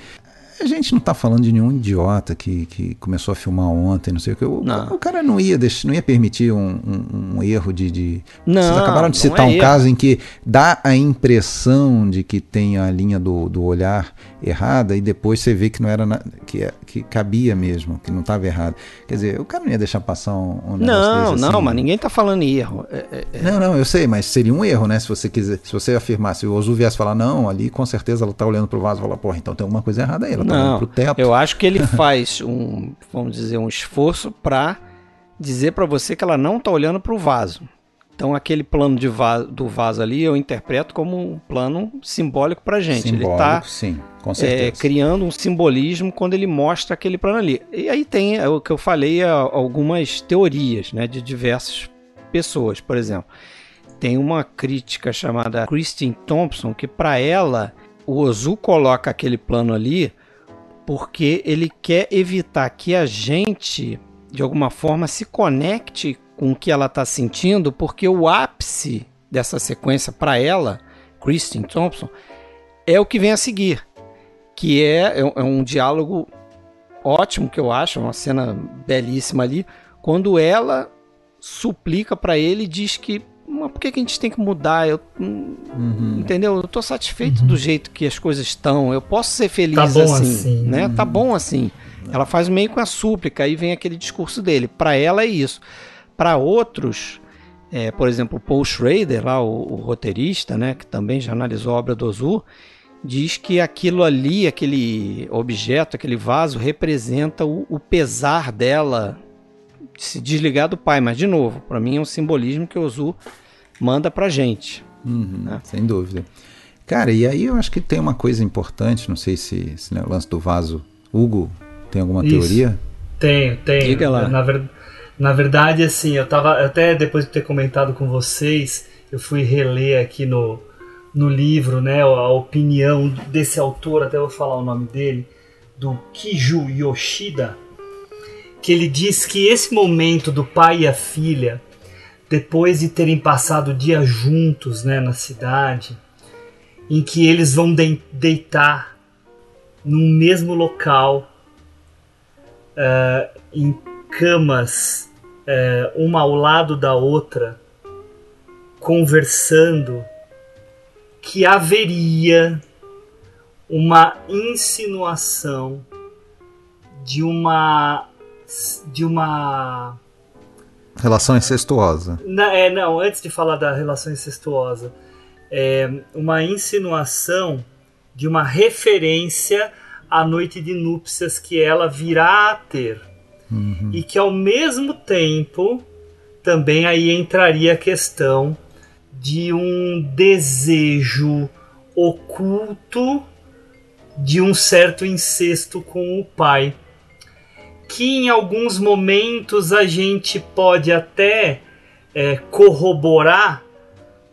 A gente não está falando de nenhum idiota que, que começou a filmar ontem, não sei o que. O, o cara não ia, deixar, não ia permitir um, um, um erro de. de... Não, Vocês acabaram de citar é um erro. caso em que dá a impressão de que tem a linha do, do olhar errada e depois você vê que não era na, que, é, que cabia mesmo, que não estava errado. Quer dizer, o cara não ia deixar passar um, um Não, desse, não, assim. mas ninguém está falando erro. É, é, é, não, não, eu sei, mas seria um erro, né? Se você quiser, se você afirmar, se o Ozu viesse falar, não, ali com certeza ela está olhando para o vaso e falar, porra, então tem alguma coisa errada aí, ela está olhando pro teto. Eu acho que ele faz um, vamos dizer, um esforço para dizer para você que ela não está olhando para o vaso. Então aquele plano de vaso, do vaso ali eu interpreto como um plano simbólico para gente. Simbólico, ele está. É, criando um simbolismo quando ele mostra aquele plano ali. E aí tem é o que eu falei, é, algumas teorias, né, de diversas pessoas, por exemplo. Tem uma crítica chamada Christine Thompson que para ela o Ozu coloca aquele plano ali porque ele quer evitar que a gente de alguma forma se conecte com o que ela está sentindo, porque o ápice dessa sequência para ela, Christine Thompson, é o que vem a seguir, que é, é, é um diálogo ótimo que eu acho, uma cena belíssima ali, quando ela suplica para ele e diz que mas por que, que a gente tem que mudar? Eu, uhum. Entendeu? Eu tô satisfeito uhum. do jeito que as coisas estão. Eu posso ser feliz tá assim, assim, né? Uhum. Tá bom assim. Ela faz meio com a súplica, aí vem aquele discurso dele. Para ela é isso. Para outros, é, por exemplo, Paul Schrader, lá, o, o, roteirista, né, que também já analisou a obra do Ozu, diz que aquilo ali, aquele objeto, aquele vaso, representa o, o pesar dela de se desligar do pai. Mas, de novo, para mim é um simbolismo que o Ozu manda pra gente. Uhum, né? Sem dúvida. Cara, e aí eu acho que tem uma coisa importante, não sei se, se né, o lance do vaso. Hugo, tem alguma Isso. teoria? Tenho, tenho. Diga lá. Na, verdade na verdade, assim, eu tava. Até depois de ter comentado com vocês, eu fui reler aqui no, no livro, né, a opinião desse autor, até vou falar o nome dele, do Kiju Yoshida, que ele diz que esse momento do pai e a filha, depois de terem passado o dia juntos, né, na cidade, em que eles vão de deitar no mesmo local, uh, em camas é, uma ao lado da outra, conversando, que haveria uma insinuação de uma de uma relação incestuosa. Na, é, não, antes de falar da relação incestuosa, é uma insinuação de uma referência à noite de núpcias que ela virá a ter uhum. e que ao mesmo tempo também aí entraria a questão de um desejo oculto de um certo incesto com o pai, que em alguns momentos a gente pode até é, corroborar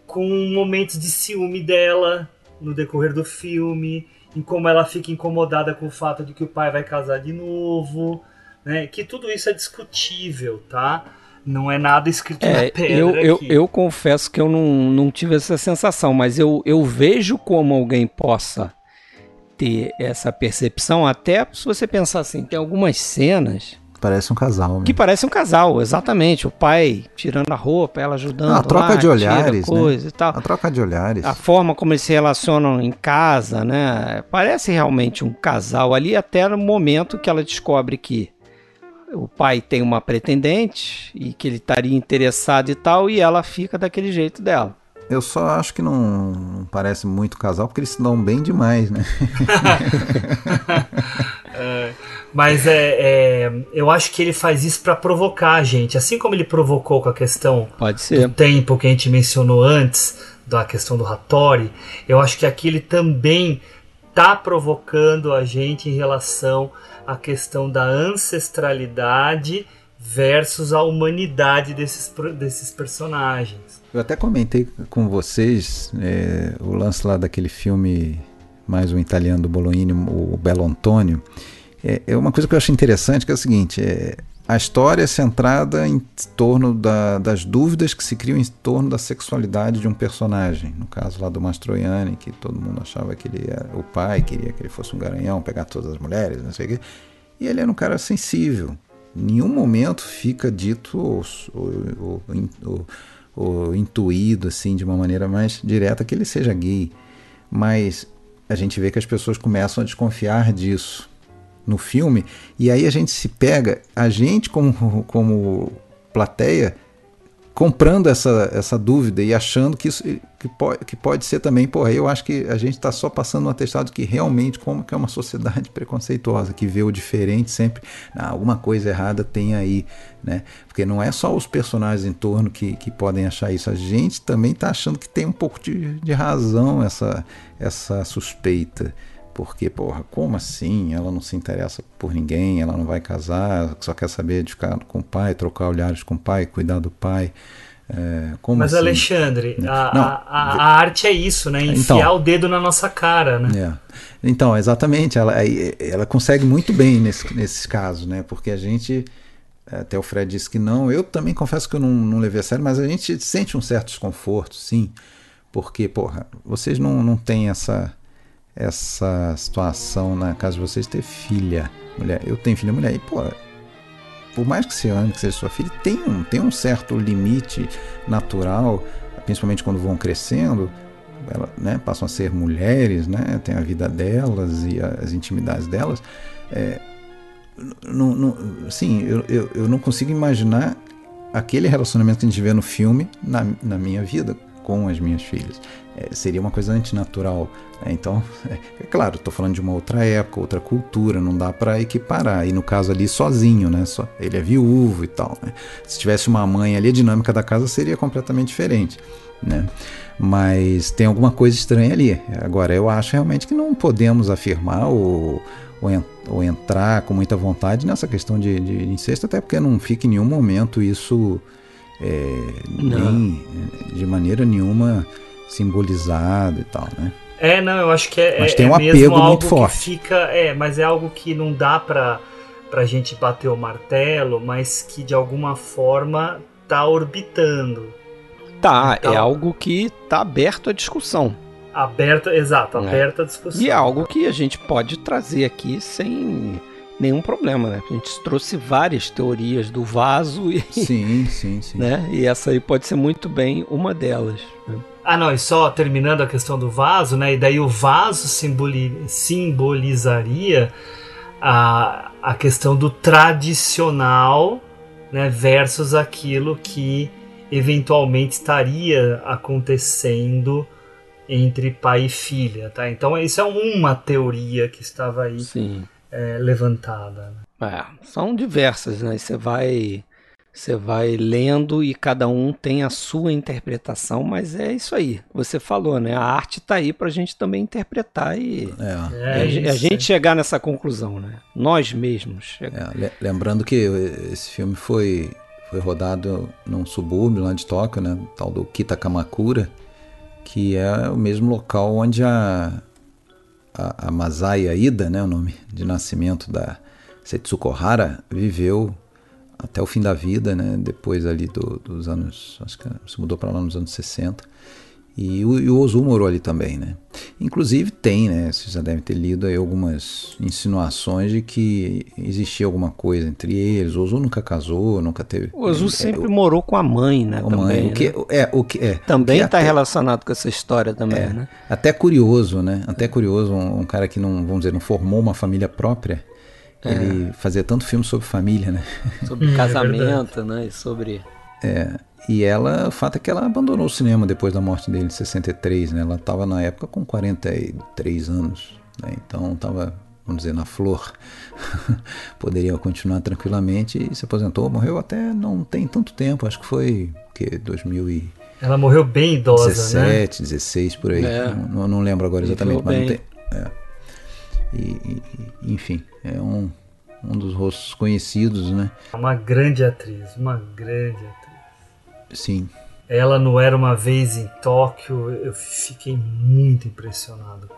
com momentos de ciúme dela no decorrer do filme, em como ela fica incomodada com o fato de que o pai vai casar de novo, né? Que tudo isso é discutível, tá? Não é nada escrito é, na pedra. Eu, eu, eu, confesso que eu não, não tive essa sensação, mas eu, eu vejo como alguém possa ter essa percepção, até se você pensar assim, tem algumas cenas. Parece um casal. Né? Que parece um casal, exatamente. O pai tirando a roupa, ela ajudando. a troca lá, de olhares. Né? Coisa né? e tal. A troca de olhares. A forma como eles se relacionam em casa, né? Parece realmente um casal ali, até no momento que ela descobre que o pai tem uma pretendente e que ele estaria interessado e tal, e ela fica daquele jeito dela. Eu só acho que não parece muito casal, porque eles se dão bem demais, né? é, mas é, é, eu acho que ele faz isso para provocar a gente, assim como ele provocou com a questão Pode ser. do tempo que a gente mencionou antes, da questão do Hattori, eu acho que aqui ele também tá provocando a gente em relação a questão da ancestralidade versus a humanidade desses, desses personagens. Eu até comentei com vocês é, o lance lá daquele filme, mais um italiano do Bolognini, o Belo Antônio. É, é, uma coisa que eu acho interessante, que é o seguinte, é, a história é centrada em torno da, das dúvidas que se criam em torno da sexualidade de um personagem. No caso lá do Mastroianni, que todo mundo achava que ele era o pai, queria que ele fosse um garanhão, pegar todas as mulheres, não sei o quê. E ele era um cara sensível. Em nenhum momento fica dito ou, ou, ou, ou intuído assim de uma maneira mais direta que ele seja gay. Mas a gente vê que as pessoas começam a desconfiar disso no filme, e aí a gente se pega, a gente como, como plateia, comprando essa, essa dúvida e achando que isso que pode, que pode ser também, porra, eu acho que a gente está só passando um atestado que realmente como que é uma sociedade preconceituosa, que vê o diferente sempre, ah, alguma coisa errada tem aí, né? Porque não é só os personagens em torno que, que podem achar isso, a gente também está achando que tem um pouco de, de razão essa, essa suspeita. Porque, porra, como assim? Ela não se interessa por ninguém, ela não vai casar, só quer saber de ficar com o pai, trocar olhares com o pai, cuidar do pai. É, Mas, assim? Alexandre, a, não, a, a, a, arte é isso, né? Enfiar então, o dedo na nossa cara, né? É. Então, exatamente, ela, ela consegue muito bem nesse, nesses casos, né? Porque a gente, até o Fred disse que não, eu também confesso que eu não, não levei a sério, mas a gente sente um certo desconforto, sim. Porque, porra, vocês não, não têm essa essa situação na casa de vocês ter filha, mulher. Eu tenho filha mulher e, pô, por mais que você ame, que seja sua filha, tem um, tem um certo limite natural, principalmente quando vão crescendo, ela, né, passam a ser mulheres, né, tem a vida delas e as intimidades delas. É, não, não, sim, eu, eu, eu não consigo imaginar aquele relacionamento que a gente vê no filme na, na minha vida com as minhas filhas. É, seria uma coisa antinatural. Né? Então, é, é claro, estou falando de uma outra época, outra cultura, não dá para equiparar. E no caso ali, sozinho, né? Só, ele é viúvo e tal. Né? Se tivesse uma mãe ali, a dinâmica da casa seria completamente diferente. Né? Mas tem alguma coisa estranha ali. Agora, eu acho realmente que não podemos afirmar ou, ou, ou entrar com muita vontade nessa questão de, de incesto, até porque não fica em nenhum momento isso é, nem de maneira nenhuma simbolizado e tal, né? É, não, eu acho que é. Mas é, tem um é apego muito forte. Fica, é, mas é algo que não dá pra, pra gente bater o martelo, mas que de alguma forma tá orbitando. Tá, então, é algo que tá aberto à discussão. Aberta, exato, é. aberta à discussão. E é algo que a gente pode trazer aqui sem nenhum problema, né? A gente trouxe várias teorias do vaso e. Sim, sim, sim. Né? E essa aí pode ser muito bem uma delas. Né? Ah, não, e só terminando a questão do vaso, né? E daí o vaso simboli simbolizaria a, a questão do tradicional, né? Versus aquilo que eventualmente estaria acontecendo entre pai e filha, tá? Então isso é uma teoria que estava aí é, levantada. É, são diversas, né? Você vai você vai lendo e cada um tem a sua interpretação, mas é isso aí. Você falou, né? A arte está aí para a gente também interpretar e é. É, a, isso, a, gente chegar nessa conclusão, né? Nós mesmos. É, lembrando que esse filme foi, foi rodado num subúrbio lá de Tóquio, né? Tal do Kitakamakura, que é o mesmo local onde a, a, a Masaya Ida, né? O nome de nascimento da Setsuko Hara, viveu até o fim da vida, né? Depois ali do, dos anos, acho que se mudou para lá nos anos 60. E o, e o Ozu morou ali também, né? Inclusive tem, né? Vocês já devem ter lido aí algumas insinuações de que existia alguma coisa entre eles. O Ozu nunca casou, nunca teve. O Ozu é, sempre é, morou com a mãe, né? A também, mãe, o que né? é o que é. Também está relacionado com essa história também, é, né? Até curioso, né? Até curioso um, um cara que não, vamos dizer, não formou uma família própria ele é. fazia tanto filme sobre família, né? Sobre hum, casamento, é né? E sobre. É. E ela, o fato é que ela abandonou o cinema depois da morte dele em 63, né? Ela estava na época com 43 anos, né? Então estava, vamos dizer, na flor. Poderia continuar tranquilamente e se aposentou, morreu até não tem tanto tempo, acho que foi que 2000 e ela morreu bem idosa, 17, né? 16 por aí. É. Não, não, lembro agora exatamente, mas não tem. É. E, e, enfim, é um, um dos rostos conhecidos, né? Uma grande atriz, uma grande atriz. Sim. Ela não era uma vez em Tóquio, eu fiquei muito impressionado.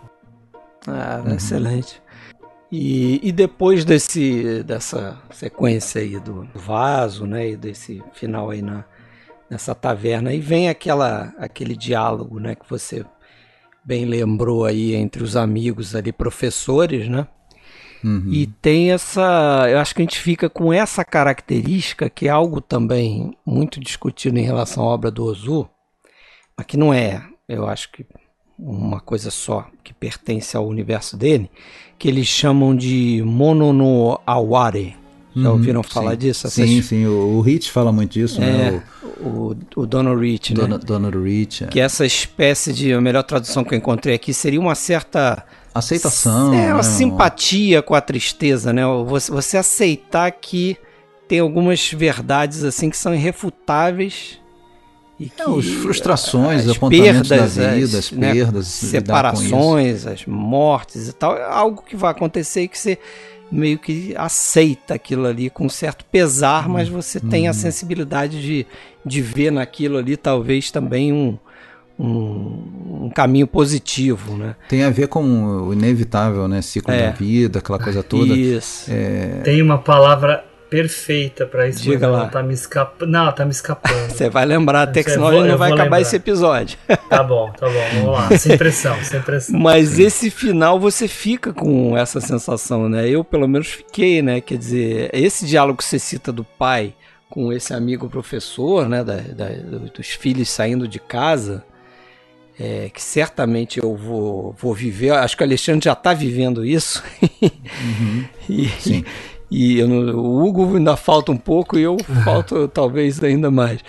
Ah, uhum. excelente. E, e depois desse, dessa sequência aí do vaso, né, e desse final aí na, nessa taverna, aí vem aquela, aquele diálogo, né, que você bem lembrou aí entre os amigos ali, professores, né? Uhum. E tem essa. Eu acho que a gente fica com essa característica, que é algo também muito discutido em relação à obra do Ozu, mas que não é, eu acho que uma coisa só, que pertence ao universo dele, que eles chamam de Mono no Aware. Já uhum, ouviram falar sim. disso? Essas... Sim, sim. O, o Rich fala muito disso, é, né? O, o, o Donald Rich, né? Donald Rich. É. Que essa espécie de... A melhor tradução que eu encontrei aqui seria uma certa... Aceitação. É, uma né? simpatia com a tristeza, né? Você, você aceitar que tem algumas verdades assim que são irrefutáveis e que é, as frustrações, as apontamentos perdas, da vida, as, as né, perdas, separações, as mortes e tal, é algo que vai acontecer e que você meio que aceita aquilo ali com certo pesar, mas você hum. tem a uhum. sensibilidade de, de ver naquilo ali talvez também um, um, um, caminho positivo, né? Tem a ver com o inevitável, né? Ciclo é. da vida, aquela coisa toda. Isso. É... Tem uma palavra perfeita para isso. Diga lá. Tá me escapando. Não, tá me escapando. Você vai lembrar até que senão vou, não vai acabar lembrar. esse episódio. Tá bom, tá bom. Vamos lá. Sem pressão, sem pressão. Mas esse final você fica com essa sensação, né? Eu pelo menos fiquei, né? Quer dizer, esse diálogo que você cita do pai com esse amigo professor, né? Da, da, dos filhos saindo de casa. É, que certamente eu vou, vou viver. Acho que o Alexandre já está vivendo isso. Uhum. e, Sim. E eu, o Hugo ainda falta um pouco e eu falto talvez ainda mais.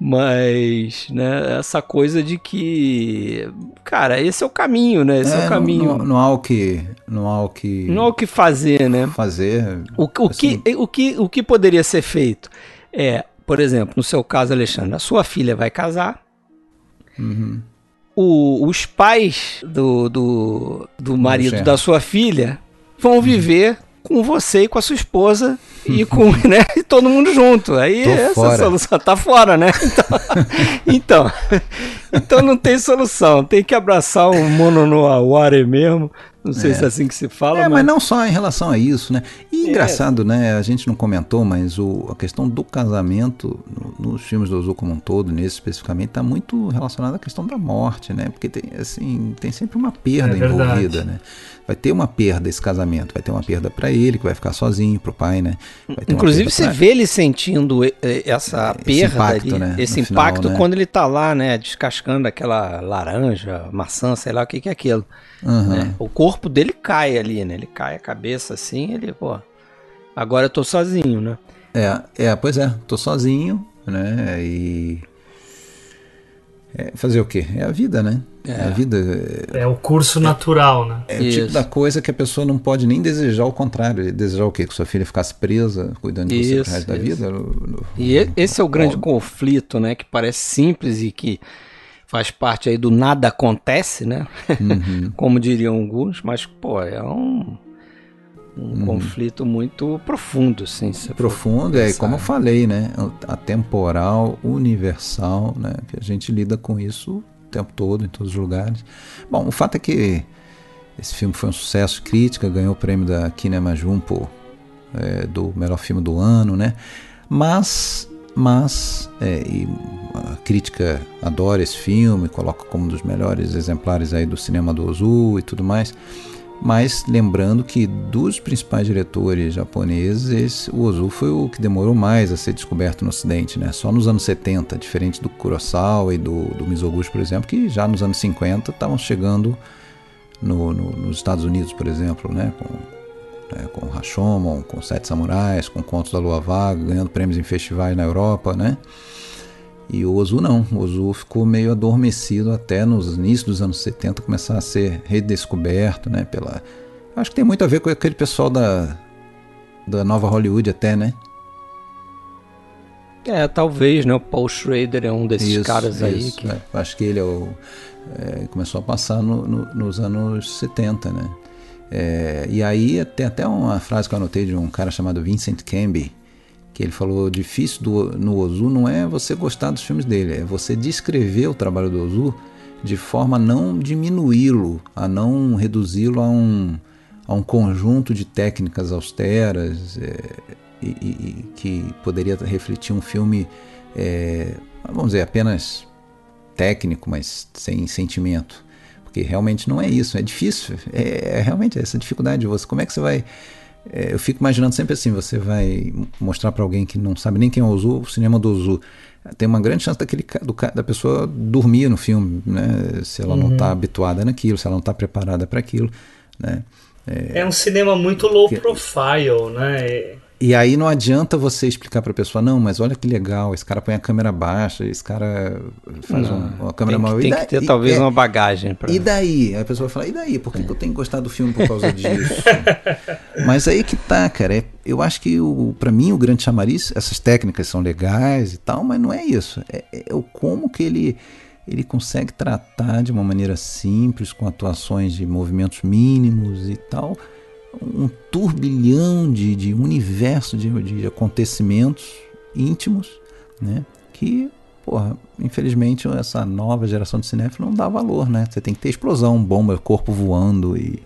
Mas, né, essa coisa de que, cara, esse é o caminho, né? Esse é, é o caminho. Não, não, há o que, não há o que, não há o que fazer, né? Fazer. O, o assim. que, o que, o que poderia ser feito é, por exemplo, no seu caso, Alexandre, a sua filha vai casar. Uhum. O, os pais do, do, do marido da sua filha vão viver com você e com a sua esposa e com né, e todo mundo junto. Aí Tô essa fora. solução tá fora, né? Então, então, então, não tem solução. Tem que abraçar o mono no aware mesmo. Não sei é. se é assim que se fala. É, mas... mas... não só em relação a isso, né? E é. engraçado, né? A gente não comentou, mas o, a questão do casamento no, nos filmes do Ozu como um todo, nesse especificamente, está muito relacionada à questão da morte, né? Porque tem, assim, tem sempre uma perda é envolvida, né? vai ter uma perda esse casamento, vai ter uma perda para ele, que vai ficar sozinho, pro pai, né? Inclusive você pra... vê ele sentindo essa perda, esse impacto, ali, né? esse impacto final, né? quando ele tá lá, né, descascando aquela laranja, maçã, sei lá o que que é aquilo. Uhum. Né? O corpo dele cai ali, né? Ele cai a cabeça assim, ele, pô, agora eu tô sozinho, né? É, é, pois é, tô sozinho, né? E é fazer o quê? É a vida, né? É. A vida. É o curso natural, né? É, o tipo da coisa que a pessoa não pode nem desejar o contrário. Desejar o quê? Que sua filha ficasse presa, cuidando de isso, você pro resto da vida? No, no, e esse é o grande conflito, né? Que parece simples e que faz parte aí do nada acontece, né? Uhum. Como diriam alguns, mas, pô, é um um uhum. conflito muito profundo, sim. Profundo, é, como eu falei, né? Atemporal, universal, né? Que a gente lida com isso o tempo todo, em todos os lugares. Bom, o fato é que esse filme foi um sucesso crítica, ganhou o prêmio da Kinema Jumpo é, do melhor filme do ano, né? Mas, mas é, a crítica adora esse filme, coloca como um dos melhores exemplares aí do cinema do Ozu e tudo mais. Mas lembrando que dos principais diretores japoneses, o Ozu foi o que demorou mais a ser descoberto no Ocidente, né? Só nos anos 70, diferente do Kurosawa e do, do Mizoguchi, por exemplo, que já nos anos 50 estavam chegando no, no, nos Estados Unidos, por exemplo, né? Com, né? com Rashomon, com Sete Samurais, com Contos da Lua Vaga, ganhando prêmios em festivais na Europa, né? E o Ozu não, o Ozu ficou meio adormecido até nos inícios dos anos 70 começar a ser redescoberto, né, pela Acho que tem muito a ver com aquele pessoal da da nova Hollywood até, né? É, talvez, né? O Paul Schrader é um desses isso, caras isso, aí que... É, acho que ele é o, é, começou a passar no, no, nos anos 70, né? É, e aí tem até uma frase que eu anotei de um cara chamado Vincent Canby, que ele falou: difícil do, no Ozu não é você gostar dos filmes dele, é você descrever o trabalho do Ozu de forma a não diminuí-lo, a não reduzi-lo a um, a um conjunto de técnicas austeras é, e, e, que poderia refletir um filme, é, vamos dizer, apenas técnico, mas sem sentimento. Porque realmente não é isso, é difícil, é, é realmente essa dificuldade de você. Como é que você vai é, eu fico imaginando sempre assim, você vai mostrar para alguém que não sabe nem quem é o Ozu, o cinema do Ozu. Tem uma grande chance daquele, do, da pessoa dormir no filme, né? se ela uhum. não está habituada naquilo, se ela não está preparada para aquilo. Né? É, é, um cinema muito low que, profile, né? E aí não adianta você explicar para a pessoa, não, mas olha que legal, esse cara põe a câmera baixa, esse cara faz não, uma câmera mal. Tem, que, tem que ter talvez é, uma bagagem. Pra... E daí? Aí a pessoa vai falar, e daí? Por que, é. que eu tenho que gostar do filme por causa disso? mas aí que tá, cara. É, eu acho que para mim o grande chamariz, essas técnicas são legais e tal, mas não é isso. É, é o como que ele ele consegue tratar de uma maneira simples, com atuações de movimentos mínimos e tal, um turbilhão de, de universo de, de acontecimentos íntimos, né? Que, porra, infelizmente essa nova geração de cinéfilo não dá valor, né? Você tem que ter explosão, bomba, corpo voando e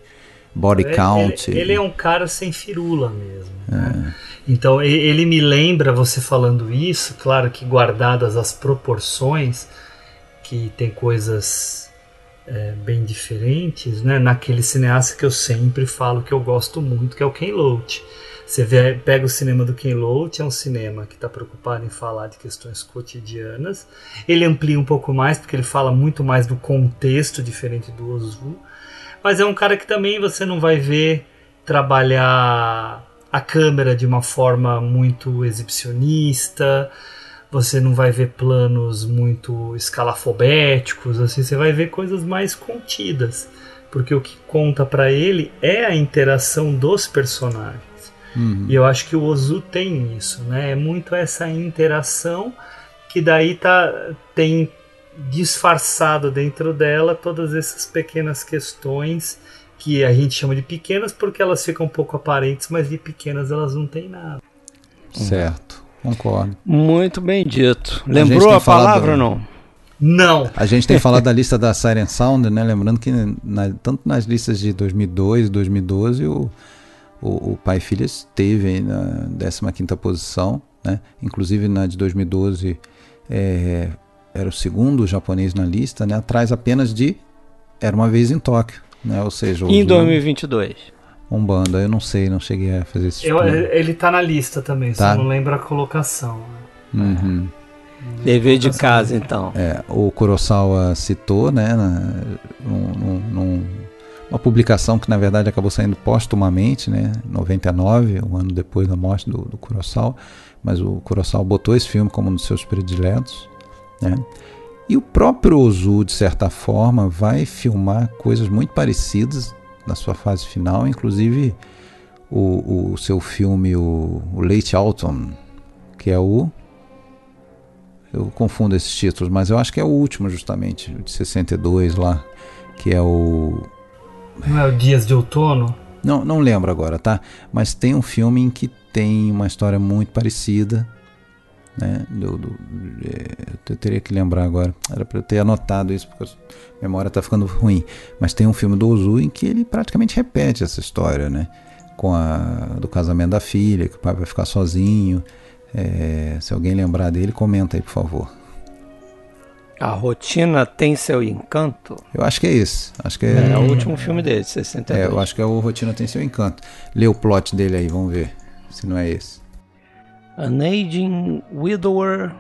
body ele, count. Ele, ele, é um cara sem firula mesmo. Né? É. Então ele me lembra você falando isso, claro que guardadas as proporções, que tem coisas é, bem diferentes, né? naquele cineasta que eu sempre falo que eu gosto muito, que é o Ken Loach. Você vê, pega o cinema do Ken Loach, é um cinema que está preocupado em falar de questões cotidianas. Ele amplia um pouco mais, porque ele fala muito mais do contexto diferente do Ozu. Mas é um cara que também você não vai ver trabalhar a câmera de uma forma muito exibicionista você não vai ver planos muito escalafobéticos, assim, você vai ver coisas mais contidas, porque o que conta para ele é a interação dos personagens. Uhum. E eu acho que o Ozu tem isso, né? É muito essa interação que daí tá tem disfarçado dentro dela todas essas pequenas questões que a gente chama de pequenas porque elas ficam um pouco aparentes, mas de pequenas elas não têm nada. Certo. Concordo. Muito bem dito. Lembrou a, a palavra ou não? Não. A gente tem falado da lista da Siren Sound, né? Lembrando que na, tanto nas listas de 2002 e 2012 o, o, o Pai e Filha esteve na 15ª posição, né? Inclusive na de 2012 é, era o segundo japonês na lista, né? Atrás apenas de Era Uma Vez em Tóquio, né? Ou seja... Em 2022. Umbanda, eu não sei, não cheguei a fazer esse eu, Ele tá na lista também, tá? só não lembro a colocação. Uhum. Dever de casa, então. É, o Kurosawa citou, né, na, num, num, uma publicação que na verdade acabou saindo póstumamente, né, 99, um ano depois da morte do, do Kurosawa, mas o Kurosawa botou esse filme como um dos seus prediletos, né, e o próprio Ozu, de certa forma, vai filmar coisas muito parecidas na sua fase final, inclusive o, o seu filme, o, o Late Autumn, que é o. Eu confundo esses títulos, mas eu acho que é o último, justamente, de 62 lá, que é o. Não é o Dias de Outono? Não, não lembro agora, tá? Mas tem um filme em que tem uma história muito parecida. Né? Do, do, é, eu teria que lembrar agora. Era para eu ter anotado isso, porque a memória está ficando ruim. Mas tem um filme do Ozu em que ele praticamente repete essa história, né? Com a do casamento da filha, que o pai vai ficar sozinho. É, se alguém lembrar dele, comenta aí, por favor. A rotina tem seu encanto? Eu acho que é esse. Acho que é, é o último filme dele, 62. É, eu acho que é o Rotina tem seu encanto. Lê o plot dele aí, vamos ver se não é esse. An aging widower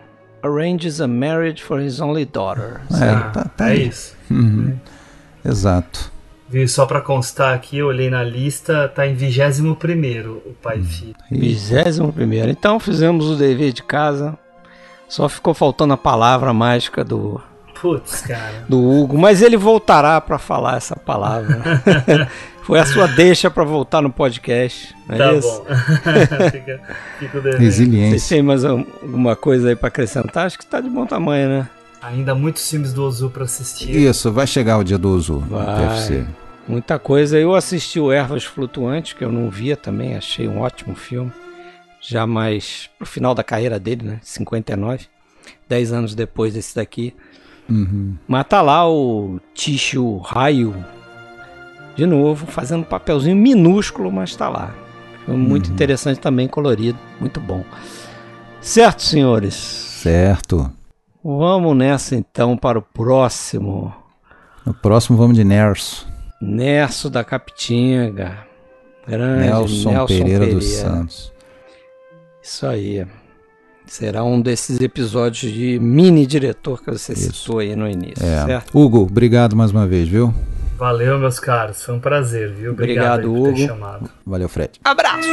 arranges a marriage for his only daughter. É, tá, tá é isso. Uhum. É. Exato. Viu, só para constar aqui, eu olhei na lista, tá em 21 primeiro o pai e filho. 21 primeiro. Então fizemos o dever de casa. Só ficou faltando a palavra mágica do Putz, cara. Do Hugo, mas ele voltará para falar essa palavra. Foi a sua deixa para voltar no podcast. É tá isso? bom. fica, fica Resiliência. Você tem mais alguma coisa aí para acrescentar? Acho que está de bom tamanho, né? Ainda muitos filmes do Ozu para assistir. Isso, vai chegar o dia do Ozu. Vai. Deve ser. Muita coisa. Eu assisti o Ervas Flutuantes, que eu não via também, achei um ótimo filme. Já mais pro final da carreira dele, né? 59. 10 anos depois desse daqui. Uhum. Mas tá lá o Ticho Raio. De novo, fazendo um papelzinho minúsculo, mas tá lá. Muito uhum. interessante também, colorido. Muito bom. Certo, senhores? Certo. Vamos nessa então para o próximo. No próximo vamos de Nerso. Nerso da Capitinga. Grande Nelson, Nelson Pereira, Pereira, dos Santos. Isso aí. Será um desses episódios de mini diretor que você Isso. citou aí no início, é. certo? Hugo, obrigado mais uma vez, viu? Valeu, meus caros. Foi um prazer, viu? Obrigado, Obrigado Hugo. Valeu, Fred. Abraço.